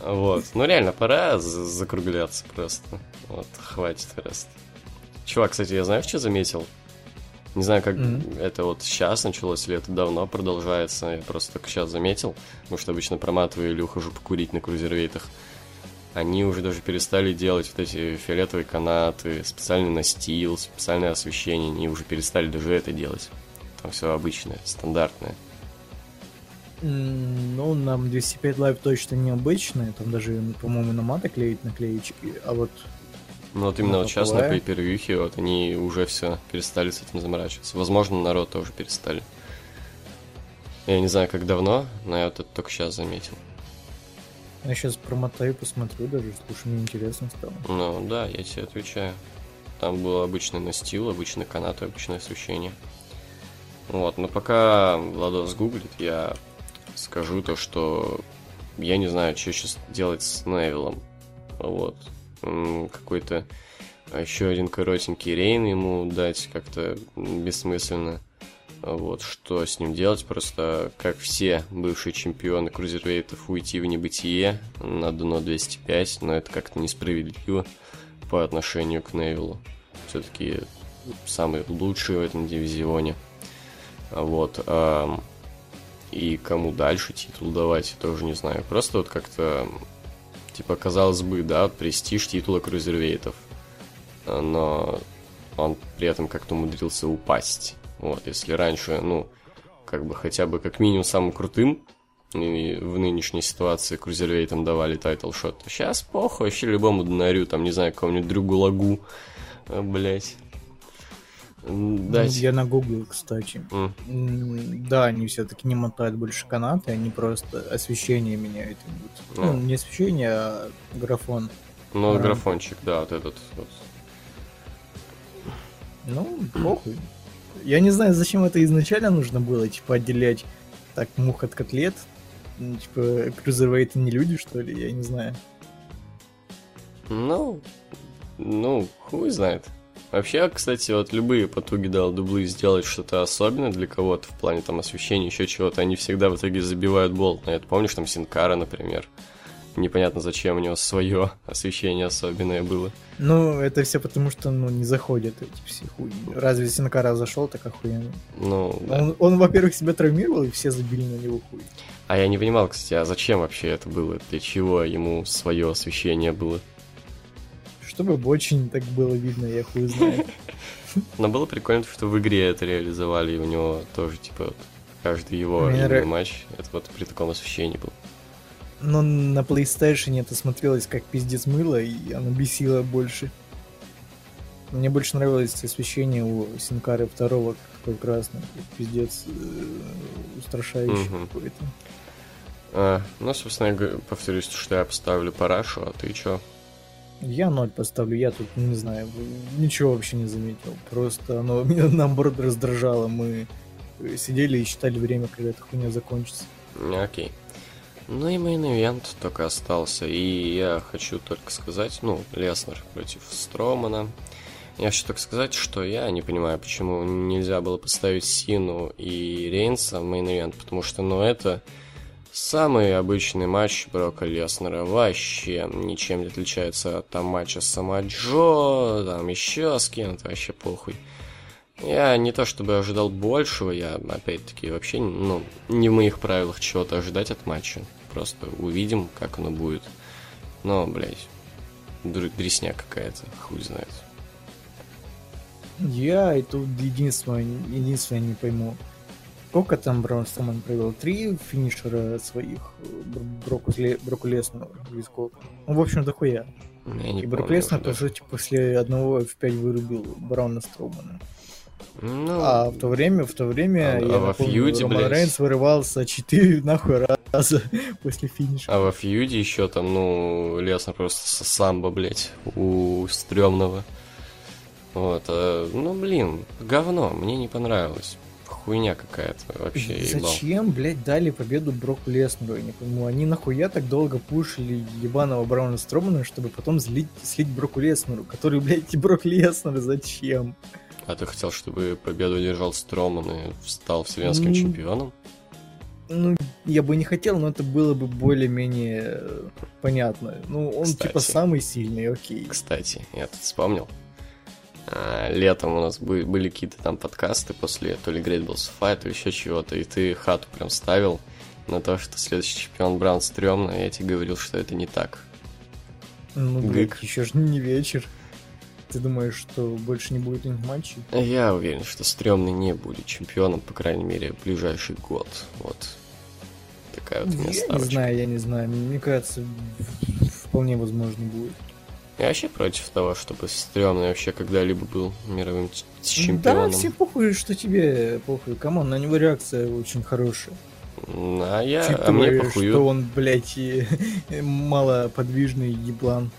Вот. Ну, реально, пора за- закругляться просто. Вот, хватит раз. Чувак, кстати, я знаешь, что заметил? Не знаю, как Мгм. это вот сейчас началось или это давно продолжается. Я просто только сейчас заметил, потому что обычно проматываю или ухожу покурить на крузервейтах. Они уже даже перестали делать вот эти фиолетовые канаты, специальный настил, специальное освещение. Они уже перестали даже это делать. Там все обычное, стандартное. Ну, нам 205 Live точно необычные, там даже, по-моему, на маты клеить наклеечки, а вот Ну вот именно Ну, вот сейчас на pay-per-view хе вот они уже все перестали с этим заморачиваться. Возможно, народ тоже перестали. Я не знаю, как давно, но я вот это только сейчас заметил. Я сейчас промотаю, посмотрю даже, слушай, мне интересно стало. Ну да, я тебе отвечаю. Там был обычный настил, обычный канат обычное освещение. Вот, но пока Владос гуглит, я скажу то, что я не знаю, что сейчас делать с Невилом. Вот. Какой-то еще один коротенький рейн ему дать как-то бессмысленно. Вот, что с ним делать? Просто, как все бывшие чемпионы крузервейтов, уйти в небытие на дно 205, но это как-то несправедливо по отношению к Невилу. Все-таки самый лучший в этом дивизионе. А Вот. ам, и кому дальше титул давать, я тоже не знаю. Просто вот как-то, типа, казалось бы, да, престиж титула cruiserweight ов. А, Но он при этом как-то умудрился упасть. Вот, если раньше, ну, как бы хотя бы как минимум самым крутым и в нынешней ситуации cruiserweight ам давали title shot, то сейчас похуй, вообще любому донарю, там, не знаю, какому-нибудь Дрю Гулаку, блять. Ну, Дать. я нагуглил, кстати. М, М, Да, они все-таки не мотают больше канаты, они просто освещение меняют. Ну, Ну. не освещение, а графон. Ну, графончик, да, вот этот вот. Ну, похуй. Я не знаю, зачем это изначально нужно было, типа, отделять так мух от котлет. Ну, Типа, крузервейты не люди, что ли, я не знаю. Ну, ну, хуй знает. Вообще, кстати, вот любые потуги дал дублы сделать что-то особенное для кого-то в плане там освещения, еще чего-то, они всегда в итоге забивают болт на это. Помнишь, там Синкара, например? Непонятно, зачем у него свое освещение особенное было. Ну, это все потому, что, ну, не заходят эти все хуй. Разве Синкара зашел, так охуенно. Ну, да. Он, он, во-первых, себя травмировал, и все забили на него хуй. А я не понимал, кстати, а зачем вообще это было? Для чего ему свое освещение было? Чтобы очень так было видно, я хуй знаю. Но было прикольно, что в игре это реализовали, и у него тоже, типа, каждый его матч, это вот при таком освещении был. Но на PlayStation это смотрелось как пиздец мыло, и оно бесило больше. Мне больше нравилось освещение у Синкары второго, такой красный, пиздец э, устрашающий Мгм. какой-то. А, ну, собственно, я повторюсь, что я поставлю парашу, а ты чё? Я ноль поставлю, я тут, не знаю, ничего вообще не заметил. Просто оно меня наоборот раздражало. Мы э, сидели и считали время, когда эта хуйня закончится. Окей. Ну и main event только остался. И я хочу только сказать, ну, Леснер против Стромана. Я хочу так сказать, что я не понимаю, почему нельзя было поставить Сину и Рейнса в main event, потому что, ну, это самый обычный матч Брока Леснера. Вообще ничем не отличается от там матча с Самаджо, там еще с кем-то, вообще похуй. Я не то чтобы ожидал большего, я опять-таки вообще, ну, не в моих правилах чего-то ожидать от матча. Просто увидим, как оно будет. Но, блядь, дресня какая-то, хуй знает. Я и тут единственное, единственное не пойму. Сколько там Браун Строман провел? Три финишера своих Броку, Броку Леснеру или сколько? Ну, в общем, дохуя. Я не и Брок Леснер, по сути, после одного F5 вырубил Брауна Стромана. Ну, А в то время, в то время, А- я а во напомню, фьюде, Роман блядь? Рейнс вырывался 4 нахуй раза после финиша. а во фьюде еще там, ну, Леснер просто с самбо, блядь, у стрёмного. Вот, а, ну, блин, говно, мне не понравилось. Хуйня какая-то вообще, ебал. Зачем, блядь, дали победу Броку Леснеру? Я не пойму. Они нахуя так долго пушили ебаного Брауна Стромана, чтобы потом злить, слить Броку Леснеру, который, блядь, и Брок Леснер, зачем? А ты хотел, чтобы победу одержал Строман и стал вселенским М. чемпионом? Ну, я бы не хотел, но это было бы более-менее э, понятно. Ну, он Кстати. типа самый сильный, окей. Кстати, я тут вспомнил. А, летом у нас бы- были какие-то там подкасты после то ли Great Balls Fight, то ли еще чего-то, и ты хату прям ставил на то, что следующий чемпион Браун стрёмно, и я тебе говорил, что это не так. Ну, Гык. еще же не вечер. Ты думаешь, что больше не будет этих матчей? Я уверен, что стрёмный не будет чемпионом, по крайней мере, в ближайший год. Вот. Такая вот у меня Я не ставочка. знаю, я не знаю. Мне кажется, вполне возможно будет. Я вообще против того, чтобы Строман вообще когда-либо был мировым ч- Да, чемпионом. все похуй, что тебе похуй. Come on, на него реакция очень хорошая. А я, а Учитывая, мне похую. что он, блядь, и малоподвижный еблан,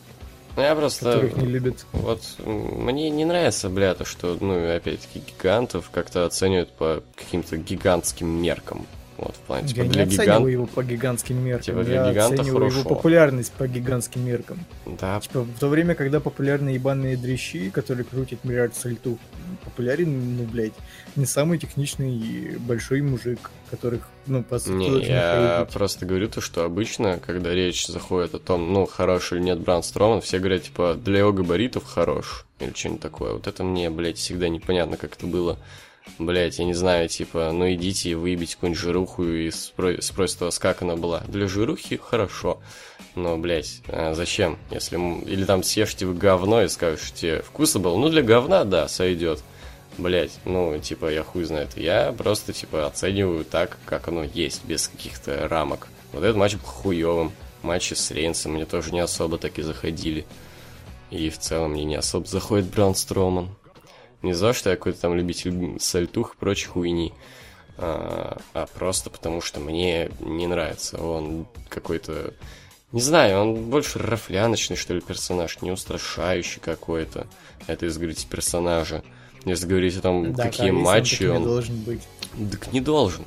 Ну, Я просто... которых не любят. Вот мне не нравится, бля, то, что, ну, опять-таки, гигантов как-то оценивают по каким-то гигантским меркам. Вот, в плане, типа, я для не оцениваю гигантов... его по гигантским меркам. Типа, для я оцениваю хорошо. его популярность по гигантским меркам. Да, Типа, в то время, когда популярны ебаные дрищи, которые крутят миллиард сальтух, популярен, ну, блядь, не самый техничный и большой мужик, которых, ну, по сути, не, я просто говорю то, что обычно, когда речь заходит о том, ну, хороший или нет Бран Строман, все говорят, типа, для его габаритов хорош, или что-нибудь такое. Вот это мне, блядь, всегда непонятно, как это было. Блять, я не знаю, типа, ну идите и выебите какую-нибудь жируху и спро- спросите вас, как она была. Для жирухи хорошо. Но, блять, зачем? Если... Или там съешьте вы говно и скажете, вкусно было. Ну, для говна, да, сойдет. Блять, ну, типа, я хуй знает. Я просто, типа, оцениваю так, как оно есть, без каких-то рамок. Вот этот матч был хуевым. Матчи с Рейнсом мне тоже не особо так и заходили. И в целом мне не особо заходит Браун Строман. Не за что я какой-то там любитель сальтух и прочей хуйни, а, а просто потому что мне не нравится. Он какой-то... Не знаю, он больше рафляночный, что ли, персонаж, не устрашающий какой-то. Это если говорить персонажа. Если говорить о том, Да, какие конечно, матчи он... должен быть. Так не должен.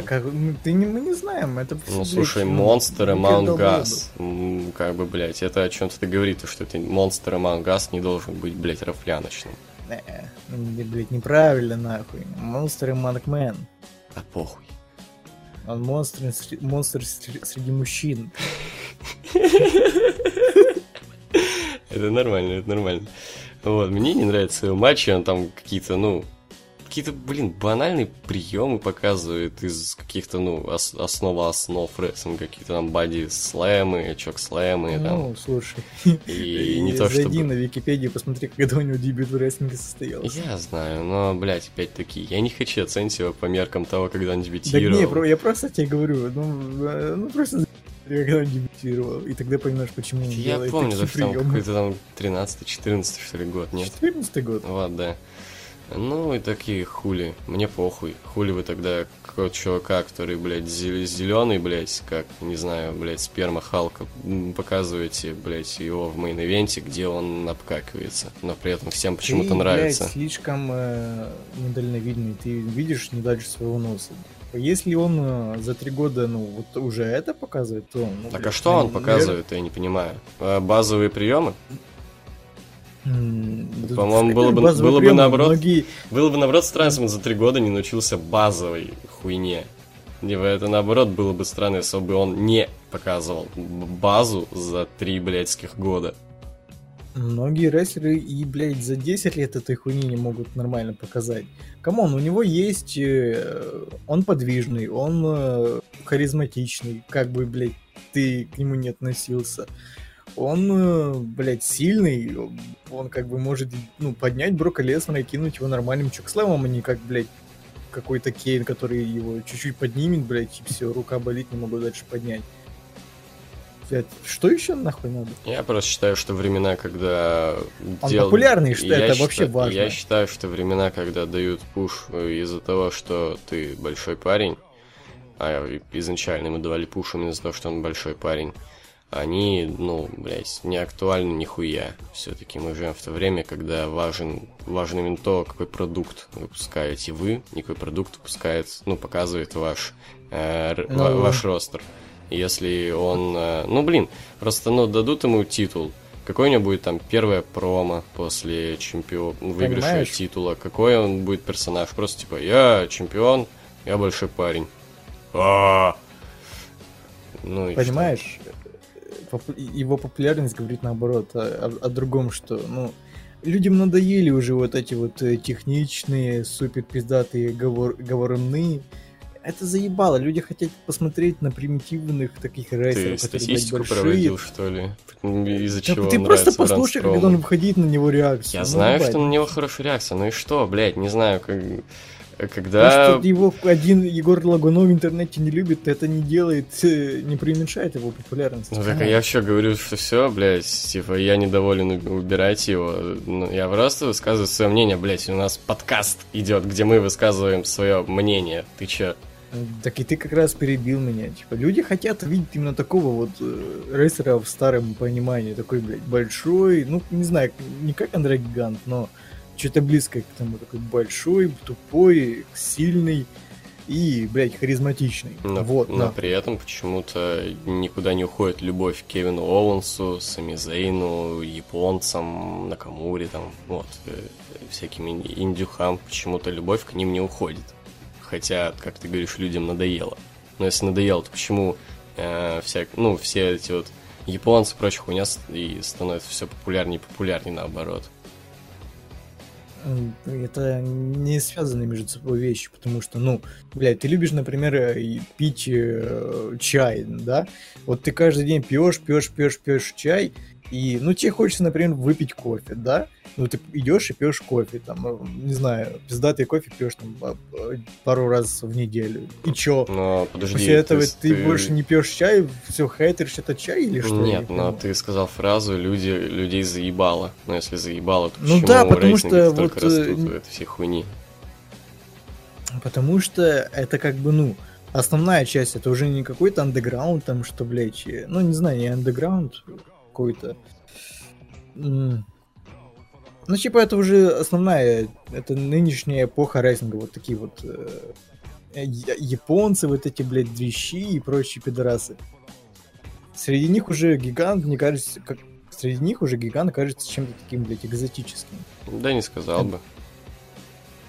Да как- ну, ты не, мы не знаем, это всё, Ну, блядь, слушай, и ну, Маунт долбоебы. Газ. М, Как бы, блядь, это о чем-то говорит, то, что это Монстр и Маунт Газ не должен быть, блядь, рафляночным. Э, ну, не, блядь, неправильно, нахуй. Монстр и Манкмен. А похуй. Он монстр, монстр сре- среди мужчин. Это нормально, это нормально. Вот, мне не нравятся его матчи, он там какие-то, ну, какие-то, блин, банальные приемы показывает из каких-то, ну, ос- основа основ рестлинга, какие-то там бади слэмы, чок слэмы, там, Ну, слушай. и не то зайди чтобы... на Википедию, посмотри, когда у него дебют в рестлинге состоялся. Я знаю, но, блядь, опять-таки, я не хочу оценить его по меркам того, когда он Да дебютировал. не, про- я просто тебе говорю, ну, э, ну просто когда он дебютировал, и тогда поймешь, почему он Я помню, даже там какой-то там 13-14, что ли, год, нет? 14 год. Вот, да. Ну и такие хули. Мне похуй. Хули вы тогда какого-то чувака, который, блядь, зеленый, блядь, как, не знаю, блядь, сперма Халка, показываете, блядь, его в main event е, где он обкакивается. Но при этом всем почему-то Ты, нравится. блядь, слишком э, недальновидный, ты видишь не дальше своего носа. Если он э, за три года, ну, вот уже это показывает, то... Ну, Так а блядь, что он показывает, я не понимаю. А, Базовые приемы? По-моему, было бы- было бы наоборот. Многие... Было бы, наоборот, странно, если бы за три года не научился базовой хуйне. Либо это, наоборот, было бы странно, если бы он не показывал базу за три блядских года. Многие рестлеры и, блядь, за 10 лет этой хуйни не могут нормально показать. Come on, у него есть... э, Он подвижный, он э, харизматичный, как бы, блядь, ты к нему не относился. Он, э, блядь, сильный, он как бы может, ну, поднять Брока Леснера и кинуть его нормальным chokeslam ом, а не как, блядь, какой-то Кейн, который его чуть-чуть поднимет, блядь, и все, рука болит, не могу дальше поднять. Блядь, что еще нахуй надо? Я просто считаю, что времена, когда... Он дел- популярный, что Я это считаю- вообще важно. Я считаю, что времена, когда дают пуш э, из-за того, что ты большой парень, а изначально ему давали пуш именно из-за того, что он большой парень, они, ну, блядь, не актуальны нихуя. Все-таки мы живем в то время, когда важен, важно именно то, какой продукт выпускаете вы, и какой продукт выпускает, ну, показывает ваш, э, Ну, ва- ваш ростер. Если он, э, ну, блин, просто, ну, дадут ему титул, какой у него будет там первая промо после чемпиона, выигрыша Понимаешь? титула, какой он будет персонаж, просто типа, я чемпион, я большой парень. А! Ну и что? Понимаешь, поп- его популярность говорит наоборот о, о- о другом, что, ну, людям надоели уже вот эти вот э, техничные, супер пиздатые говор, говоруны. Это заебало. Люди хотят посмотреть на примитивных таких Ты рестлеров, которые, статистику большие. проводил, что ли? Из-за Да чего ты просто послушай, когда он выходит на него реакцию. Я Ну, знаю, ебать. что на него хорошая реакция, ну и что, блядь, не знаю, как... То, Когда... что его один Егор Лагунов в интернете не любит, это не делает, э, не преуменьшает его популярность. Ну так а я вообще говорю, что все, блядь, типа, я недоволен, у- убирайте его. Ну, я просто высказываю свое мнение, блядь, у нас подкаст идет, где мы высказываем свое мнение. Ты чё? Так и ты как раз перебил меня. Типа, люди хотят видеть именно такого вот э, рестлера в старом понимании. Такой, блядь, большой, ну, не знаю, не как Андрей Гигант, но что-то близкое к тому. Такой большой, тупой, сильный и, блядь, харизматичный. Но, вот, но да. при этом почему-то никуда не уходит любовь к Кевину Оуэнсу, Сами Зейну, японцам, Накамуре, там, вот, э, всяким ин- индюхам. Почему-то любовь к ним не уходит. Хотя, как ты говоришь, людям надоело. Но если надоело, то почему э, всяк, ну, все эти вот японцы и прочая хуйня и становится все популярнее и популярнее наоборот. М, Это не связанные между собой вещи, потому что, ну, блядь, ты любишь, например, э, пить э, чай, да? Вот ты каждый день пьешь, пьешь, пьешь, пьешь чай, и, ну, тебе хочется, например, выпить кофе, да? Ну, ты идешь и пьешь кофе, там, э, не знаю, пиздатый кофе пьешь там а, пару раз в неделю. И чё? Но подожди, После этого есть ты, больше не пьешь чай, все хейтеришь это чай или что? Нет, не но ты сказал фразу «люди, людей заебало». Но если заебало, то Ну почему да, потому что вот, э, растут этой всей хуйни? Потому что это как бы, ну, основная часть, это уже не какой-то андеграунд, там, что, блядь, э, ну, не знаю, не андеграунд какой-то. Ну, типа, это уже основная, это нынешняя эпоха рестлинга, вот такие вот э, японцы, вот эти, блядь, дрищи и прочие пидорасы. Среди них уже гигант, мне кажется, как среди них уже гигант кажется чем-то таким, блядь, экзотическим. Да не сказал бы.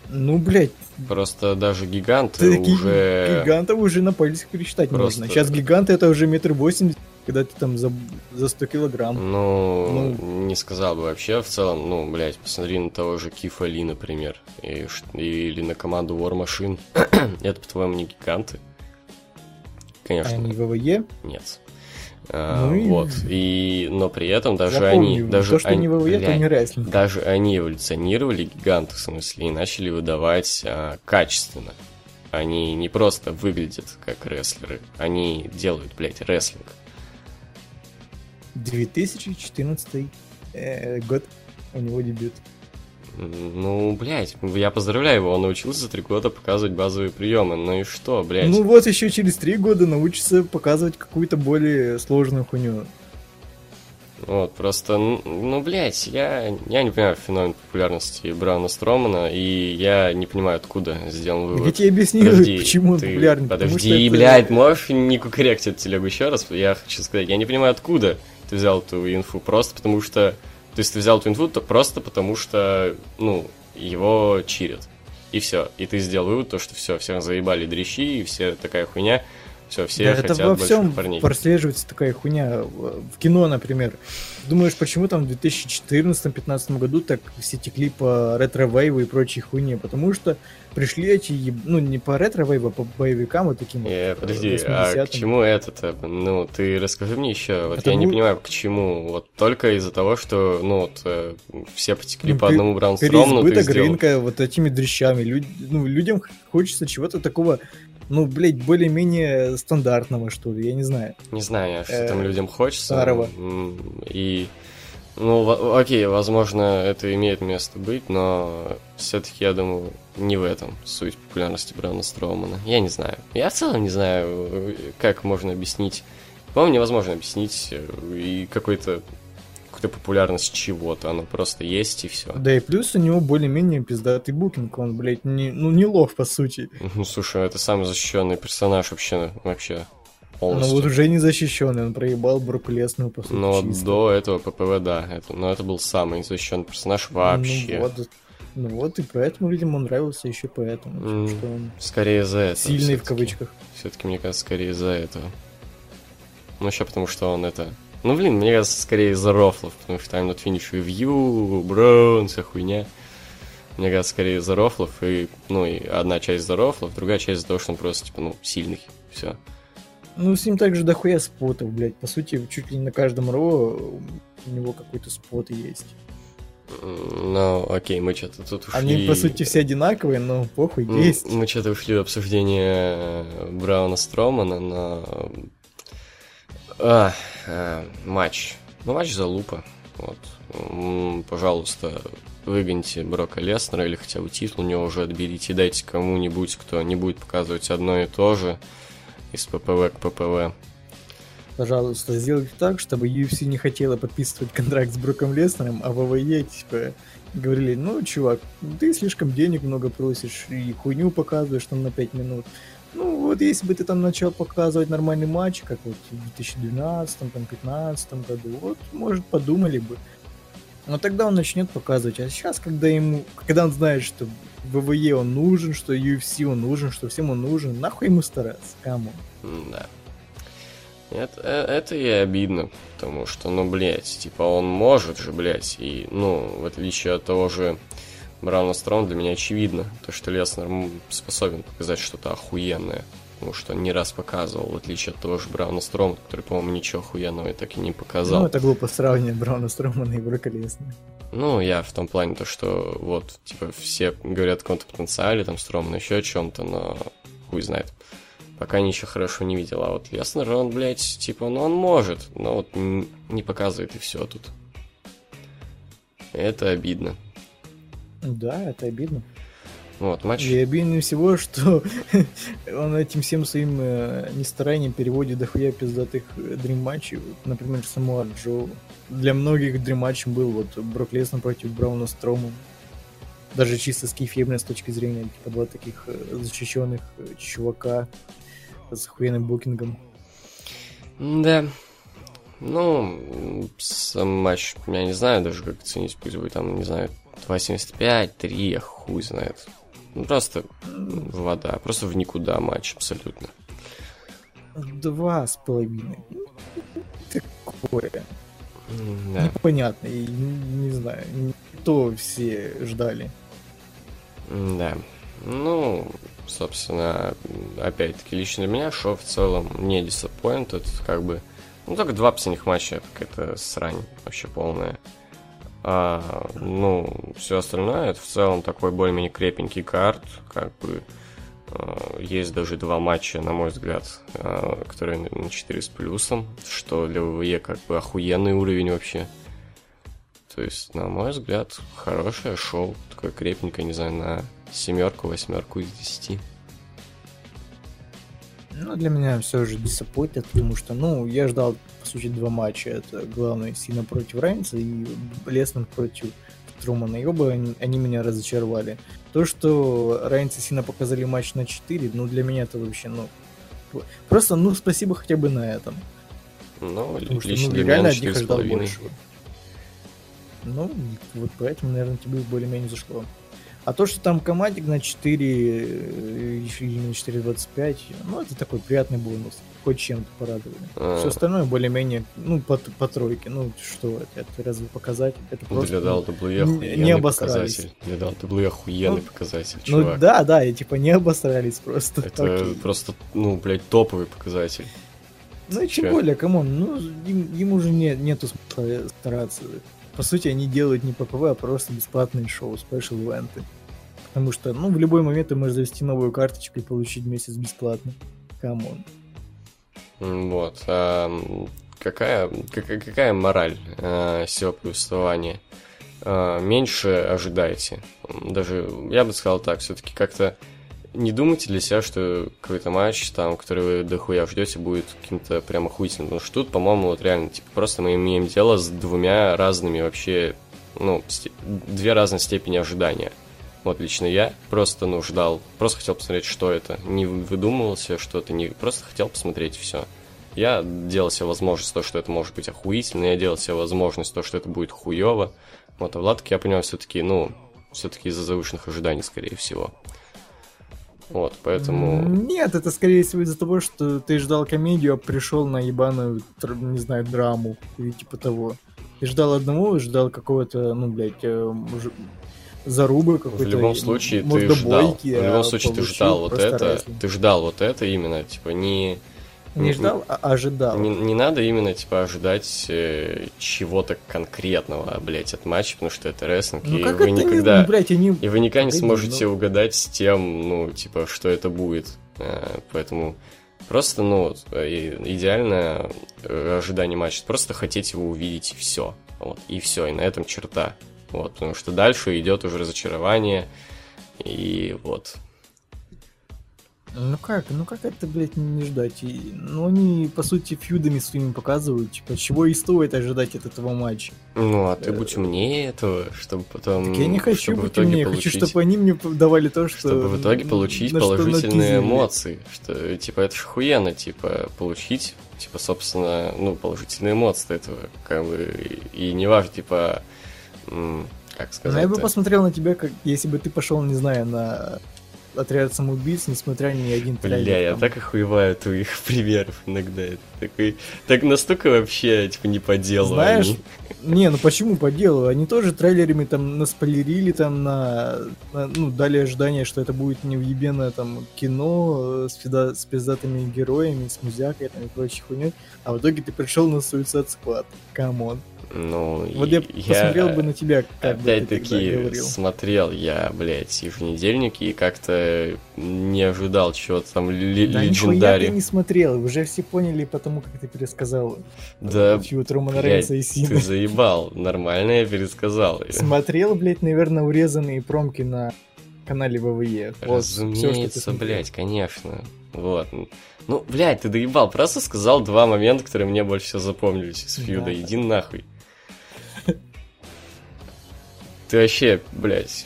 Ну, блядь, Просто даже гиганты уже... гигантов уже на пальцах пересчитать Просто- можно. Сейчас гиганты это уже метр восемьдесят, когда ты там за, за 100 килограмм. Ну, Ну. не сказал бы вообще в целом. Ну, блядь, посмотри на того же Кифа Ли, например. И или на команду War Machine. Это, по-твоему, не гиганты? А Конечно, они ВВЕ. нет. А, Ну и- Вот. И... Но при этом даже Запомни, они... Даже то, что они, не ВВЕ, то блядь, не рестлинг. Даже они эволюционировали, гиганты, в смысле, и начали выдавать а, качественно. Они не просто выглядят как рестлеры, они делают, блядь, рестлинг. 2014 э, год у него дебют. Ну, блядь, я поздравляю его, он научился за три года показывать базовые приемы. Ну и что, блядь? Ну вот еще через три года научится показывать какую-то более сложную хуйню. Вот, просто, н- ну, блядь, я, я не понимаю феномен популярности Брауна Стромана, и я не понимаю, откуда сделан Так я вывод. тебе объяснил, Подожди, почему он ты- популярен. потому Подожди, что это- блядь, можешь не кукаректить телегу еще раз? Я хочу сказать, я не понимаю, откуда ты взял эту инфу, просто потому что То есть ты взял Твинфуд то просто потому, что, ну, его чирят. И все. И ты сделал вывод, то, что все, всех заебали дрищи, и все такая хуйня. Все, все Да, хотят это во всем парней. прослеживается такая хуйня. В кино, например. Думаешь, почему там в 2014-2015 году так все текли по ретро-вейву и прочей хуйне? Потому что пришли эти, еб- ну не по ретро-вейву, а по боевикам вот таким Э, э, подожди, а 80-м. к чему это-то? Ну, ты расскажи мне еще. Вот я Потому- не понимаю, к чему. Вот только из-за того, что, ну, вот, э, все потекли Ну, по одному Браунстрому, ты сделал. рынка вот этими дрищами. Люд- ну, людям хочется чего-то такого, ну, блядь, более-менее стандартного, что ли, я не знаю. Не знаю, что э, там людям хочется. старого. И, ну, окей, возможно, это имеет место быть, но все-таки, я думаю, не в этом суть популярности Брауна Строумана. Я не знаю. Я в целом не знаю, как можно объяснить. По-моему, невозможно объяснить э, и какой-то какую-то популярность чего-то. Оно просто есть и все. Да и плюс у него более-менее пиздатый букинг, он, блядь, не, ну, не лох, по сути. Ну, слушай, это самый защищенный персонаж вообще, вообще Но полностью. вот уже не защищенный, он проебал Броку Лесную, по сути, Но чисто. до этого ППВ, да, это, но это был самый защищенный персонаж вообще. Ну вот, ну вот, и поэтому людям он нравился еще поэтому, М. что он Скорее за это. сильный в кавычках. Все-таки, мне кажется, скорее из-за этого. Ну, еще потому, что он это... Ну, блин, мне кажется, скорее из-за рофлов, потому что там на финиш ревью, Браун, вся хуйня. Мне кажется, скорее из-за рофлов, и, ну, и одна часть из-за рофлов, другая часть из-за того, что он просто, типа, ну, сильный. Все. Ну, с ним также дохуя спотов, блядь. По сути, чуть ли не на каждом ро у него какой-то спот есть. Ну, окей, мы что-то тут ушли... Они, по сути, все одинаковые, но похуй, есть. Мы что-то ушли в обсуждение Брауна Стромана на а, а, матч. Ну, матч за лупа. Вот. Пожалуйста, выгоните Брока Леснера или хотя бы титул у него уже отберите. Дайте кому-нибудь, кто не будет показывать одно и то же из ППВ к ППВ. Пожалуйста, сделайте так, чтобы UFC не хотела подписывать контракт с Броком Леснером, а ВВЕ, типа, говорили, ну, чувак, ты слишком денег много просишь и хуйню показываешь там на 5 минут. Ну, вот если бы ты там начал показывать нормальный матч, как вот в 2012, там, 2015 году, вот, может, подумали бы. Но тогда он начнет показывать. А сейчас, когда ему, когда он знает, что ВВЕ он нужен, что UFC он нужен, что всем он нужен, нахуй ему стараться, кому? Да. Это, э, это и обидно, потому что, ну, блядь, типа, он может же, блядь, и, ну, в отличие от того же Брауна Стром, для меня очевидно, то, что Леснер способен показать что-то охуенное, потому что он не раз показывал, в отличие от того же Брауна Строма, который, по-моему, ничего охуенного и так и не показал. Ну, это глупо сравнивать Брауна Стромана и Брока Леснера. Ну, я в том плане, то, что вот, типа, все говорят о каком-то потенциале, там, Стромана, еще о чем-то, но хуй знает. Пока ничего хорошего не видел. А вот Леснер, он, блядь, типа, ну, он может, но вот не показывает и все тут. Это обидно. Да, это обидно. Вот, матч... И обиднее всего, что он этим всем своим э, нестаранием переводит дохуя пиздатых э, дрим-матчей. Вот, например, Самуа Джо. Для многих дрим-матчем был вот Брок Леснер против Брауна Строма. Даже чисто с кейфебной с точки зрения, типа, два таких э, защищенных э, чувака с охуенным букингом. Да. Ну, сам матч, я не знаю даже, как оценить, пусть будет там, не знаю, 2.75, 3, я хуй знает. Ну, просто в вода, просто в никуда матч абсолютно. Два с половиной. Такое. Да. Непонятно. И не, знаю, то все ждали. Да. Ну, собственно, опять-таки, лично для меня шоу в целом не disappointed, как бы... Ну, только два последних матча, какая-то срань вообще полная. А, ну, все остальное, это в целом такой более-менее крепенький карт, как бы... а, Есть даже два матча, на мой взгляд, а, которые на 4 с плюсом, что для ВВЕ как бы охуенный уровень вообще. То есть, на мой взгляд, хорошее шоу, такое крепенькое, не знаю, на семерку, восьмерку из десяти. Ну, для меня все же disappointed, потому что, ну, я ждал, по сути, два матча. Это главное Сина против Райнса и Леснер против Трумана. И оба они, они меня разочаровали. То, что Райнс и Сина показали матч на 4, ну, для меня это вообще, ну, просто, ну, спасибо хотя бы на этом. Ну, Потому что, ну, реально от них ожидал большего. Ну, вот поэтому, наверное, тебе более-менее зашло. А то, что там командик на 4 э, или на 4.25, ну, это такой приятный бонус. Хоть чем-то порадовали. А. Все остальное более-менее, ну, по, по тройке. Ну, что это? Это разве показатель? Это Ну, просто... Для не- охуенный не обосрались. показатель. Для WWE охуенный Ну, показатель, Ну, чувак. да, да, и типа не обосрались просто. Это Окей. просто, ну, блядь, топовый показатель. Ну и тем более, come on, ну, им, им уже не, нету смысла стараться. По сути, они делают не PPV, а просто бесплатные шоу, special ивенты. Потому что, ну, в любой момент ты можешь завести новую карточку и получить месяц бесплатно. Come on. Вот. а, какая, какая, мораль а, всего повествования? А, меньше ожидайте. Даже, я бы сказал так, все-таки как-то не думайте для себя, что какой-то матч, там, который вы дохуя ждете, будет каким-то прям охуительным. Потому что тут, по-моему, вот реально, типа, просто мы имеем дело с двумя разными вообще, ну, две разные степени ожидания. Вот лично я просто, ну, ждал, просто хотел посмотреть, что это. Не выдумывал себе что-то, не просто хотел посмотреть все. Я делал себе возможность то, что это может быть охуительно, я делал себе возможность то, что это будет хуево. Вот, а Влад, как я понимаю, все-таки, ну, все-таки из-за завышенных ожиданий, скорее всего. Вот, поэтому... Нет, это скорее всего из-за того, что ты ждал комедию, а пришел на ебаную, не знаю, драму или типа того. Ты ждал одного, ждал какого-то, ну, блядь, э, муж- зарубы какой-то. В любом случае ты ждал. В а любом случае ты ждал вот это. рестлинг. Ты ждал вот это именно, типа, не... Не ждал, а ожидал. Не, не надо именно, типа, ожидать э, чего-то конкретного, блядь, от матча, потому что это рестлинг, Ну и как вы это никогда... не, ну, блядь, они... И вы никогда не сможете ну. угадать с тем, ну, типа, что это будет. Э, Поэтому просто, ну, э, идеальное э, ожидание матча. Просто хотеть его увидеть, и все. Вот, и все, и на этом черта. Вот, потому что дальше идет уже разочарование, и вот. Ну как, ну как это, блядь, не ждать? И, ну они, по сути, фьюдами своими показывают, типа, чего и стоит ожидать от этого матча. Ну, а ты будь умнее этого, чтобы потом... Так я не хочу быть умнее, хочу, получить- чтобы они мне давали то, что... Чтобы в итоге получить на положительные эмоции. Что, типа, это ж охуенно, типа, получить, типа, собственно, ну, положительные эмоции от этого, как бы, и, и не важно, типа, как Ну, сказать я бы посмотрел на тебя, как если бы ты пошел, не знаю, на отряд самоубийц, несмотря ни один трейлер. Бля, я там. так охуеваю от твоих примеров иногда. Это такой, так настолько вообще, типа, не по делу. Знаешь, они. не, ну почему по делу? Они тоже трейлерами там наспойлерили, там на, на- ну, дали ожидание, что это будет невъебенное там кино э, с, пизда- с пиздатыми героями, с музякой там и прочей хуйней, а в итоге ты пришел на Suicide Squad. Come on. Ну, Вот я, посмотрел бы на тебя, как бы ты Опять-таки, говорил. смотрел я, блядь, еженедельники и как-то не ожидал чего-то там ли- Да legendary. ты не смотрел, уже все поняли потому, как ты пересказал Да, фьюд Романа Рейнса и ты Сины. заебал. Нормально я пересказал. Смотрел, блядь, наверное, урезанные промки на канале ВВЕ. Вот ты Разумеется, смотрел. блядь, конечно. Вот. Ну, блядь, ты доебал. Просто сказал два момента, которые мне больше всего запомнились из фьюда. Да. Иди нахуй. Ты вообще, блядь,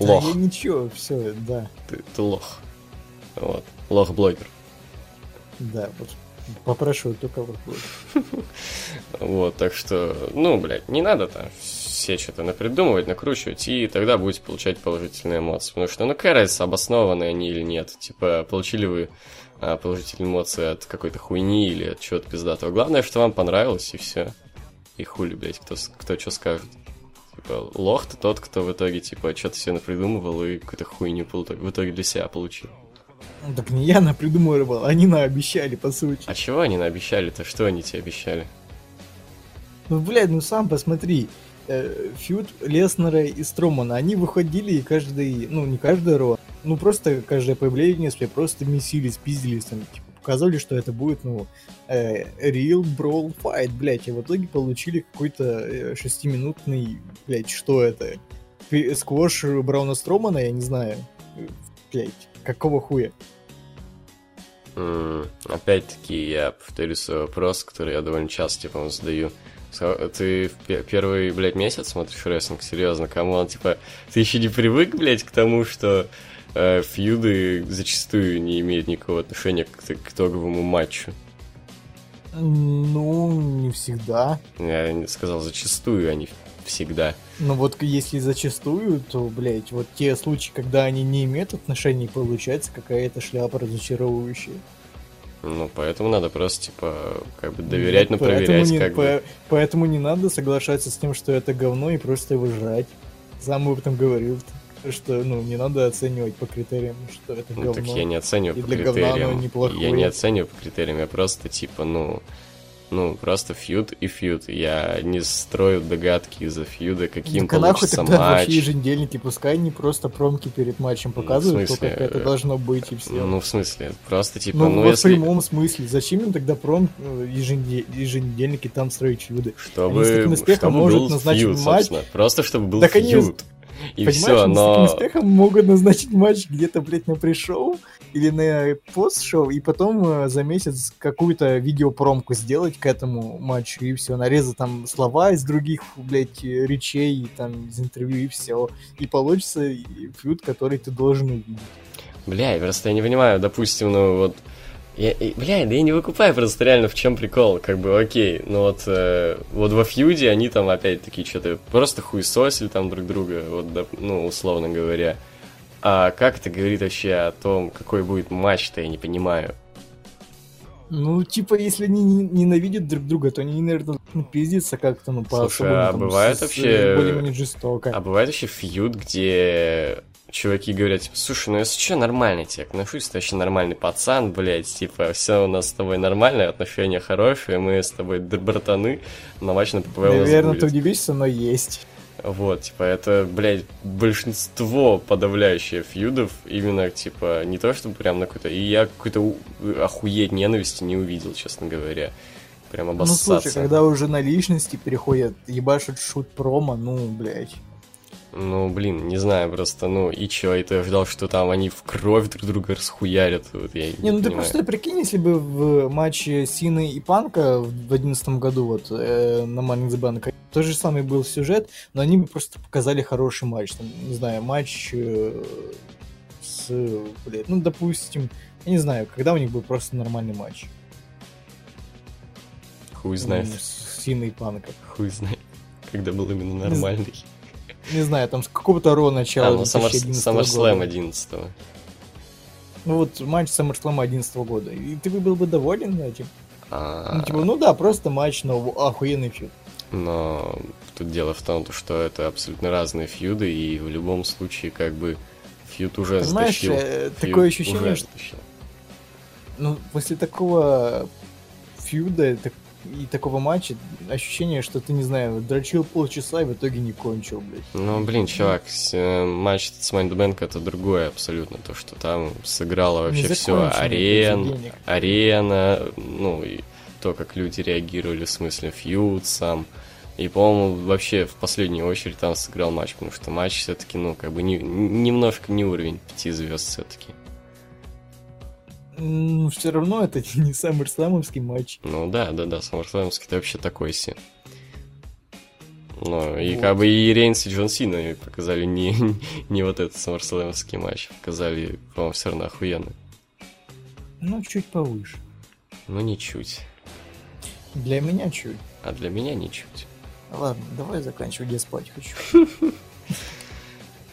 Да лох. я ничего, все, да, ты, ты лох. Вот. Лох-блогер. да, вот попрошу только вопрос. Вот, так что, ну, блядь, не надо там все что-то напридумывать, накручивать, и тогда будете получать положительные эмоции. Потому что, ну, какая разница, обоснованы они или нет. Типа, получили вы а, положительные эмоции от какой-то хуйни или от чего-то пиздатого. Главное, что вам понравилось, и все. И хули, блядь, кто, кто что скажет. Типа, лох ты тот, кто в итоге, типа, что-то себе напридумывал и какую-то хуйню в итоге для себя получил. Ну, Так не я напридумывал, они наобещали, по сути. А чего они наобещали-то? Что они тебе обещали? Ну, блядь, ну сам посмотри. Э, Фьюд Леснера и Стромана, они выходили и каждый, ну не каждый ро, ну просто каждое появление свои просто месились, пиздились, там, типа, показывали, что это будет, ну, э, real brawl fight, блядь, и в итоге получили какой-то э, шестиминутный, блядь, что это? Сквош Брауна Стромана, я не знаю, Э, блядь, какого хуя? М, Опять-таки, я повторю свой вопрос, который я довольно часто, типа, задаю. Ты в пе- первый, блядь, месяц смотришь рестлинг? Серьезно, come on, типа, ты еще не привык, блядь, к тому, что э, фьюды зачастую не имеют никакого отношения к, к итоговому матчу? Ну, не всегда. Я не сказал зачастую, они всегда. Но вот если зачастую, то, блядь, вот те случаи, когда они не имеют отношений, получается какая-то шляпа разочаровывающая. Ну, поэтому надо просто, типа, как бы доверять, но Поэтому проверять, не, как по- бы. Поэтому не надо соглашаться с тем, что это говно, и просто его жрать. Сам об этом говорил, что, ну, не надо оценивать по критериям, что это Ну, говно. так я не оцениваю И по для критериям. неплохое. Я не оцениваю по критериям, я просто, типа, ну, ну, просто фьюд и фьюд. Я не строю догадки из-за фьюда, каким Так а нахуй получится тогда матч. вообще еженедельники, пускай они просто промки перед матчем Ну, показывают, смысле, то, как это э, должно быть, и все. Ну, в смысле, просто, типа, Ну, ну, вот если... в прямом смысле. Зачем им тогда пром э, ежене- еженедельники там строить фьюды? Чтобы, Они с таким успехом чтобы могут был назначить фьюд, матч. собственно. Просто чтобы был Так они- фьюд. И Понимаешь, все, они с таким но... успехом могут назначить матч где-то, блядь, на пришоу или на пост-шоу, и потом э, за месяц какую-то видеопромку сделать к этому матчу, и все, нарезать там слова из других, блядь, речей, там, из интервью, и все. И получится фьюд, который ты должен увидеть. Бля, просто я не понимаю, допустим, ну вот... Я, и- бля, да я не выкупаю просто реально в чем прикол, как бы окей, ну вот, э, вот во фьюде они там опять-таки что-то просто хуесосили там друг друга, вот, доп- ну, условно говоря. А как это говорит вообще о том, какой будет матч-то, я не понимаю. Ну, типа, если они не- ненавидят друг друга, то они, наверное, должны пиздиться как-то, ну, по Слушай, а бывает вообще- более-менее жестоко. А бывает вообще фьюд, где чуваки говорят, типа, слушай, ну если что, нормально тебе отношусь, ты вообще нормальный пацан, блядь, типа, все у нас с тобой нормально, отношения хорошие, мы с тобой братаны, на матч на ППВ Наверное, будет». ты удивишься, но есть. Вот, типа, это, блядь, большинство подавляющее фьюдов именно, типа, не то, чтобы прям на какой-то... И я какой-то охуеть ненависти не увидел, честно говоря. Прям Ну, обоссаться. слушай, когда уже на личности переходят, ебашут шут промо, ну, блядь. Ну, блин, не знаю, просто, ну, и чё, и ты ожидал, что там они в кровь друг друга расхуярят, вот я Не, ну ты понимаю. просто прикинь, если бы в матче Сины и Панка в одиннадцатом году вот э, на Money Bank тот же самый был сюжет, но они бы просто показали хороший матч. Там, не знаю, матч э, с, блядь, ну, допустим, я не знаю, когда у них был просто нормальный матч. Хуй знает, Ну, С Синой и Панка. хуй знает, когда был именно нормальный. Не знаю, там с какого-то Ро начала А, ну, Саммер- 2011 SummerSlam года. 11 Ну вот матч SummerSlam 11 года. И ты бы был бы доволен этим? А, Ну, типа, ну да, просто матч, но охуенный фьюд. Но тут дело в том, что это абсолютно разные фьюды, и в любом случае, как бы, фьюд уже Понимаешь, затащил. э, фьюд такое ощущение, что затащил. ну, после такого фьюда так- и такого матча ощущение, что ты, не знаю, дрочил полчаса и в итоге не кончил, блядь. Ну, блин, чувак, э, матч с Bank это другое абсолютно. То, что там сыграло вообще все. Арен, арена, ну, и то, как люди реагировали, в смысле, фьюд сам. И, по-моему, вообще в последнюю очередь там сыграл матч, потому что матч все-таки, ну, как бы не, немножко не уровень пяти звезд все-таки. Ну, все равно это не самый матч. Ну да, да, да, SummerSlam'ский это вообще такой себе. Ну, и Вот. как бы и Рейнс, и Джон Сина показали не, не вот этот SummerSlam'ский матч. Показали, по-моему, все равно охуенно. Ну, чуть повыше. Ну, ничуть. Для меня чуть. А для меня ничуть. Ладно, давай заканчивать, я спать хочу.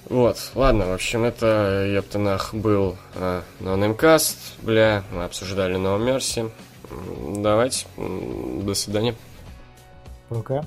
Вот, ладно, в общем, это Ептанах был э, на Немкаст, бля, мы обсуждали No Mercy. Давайте, до свидания. Пока.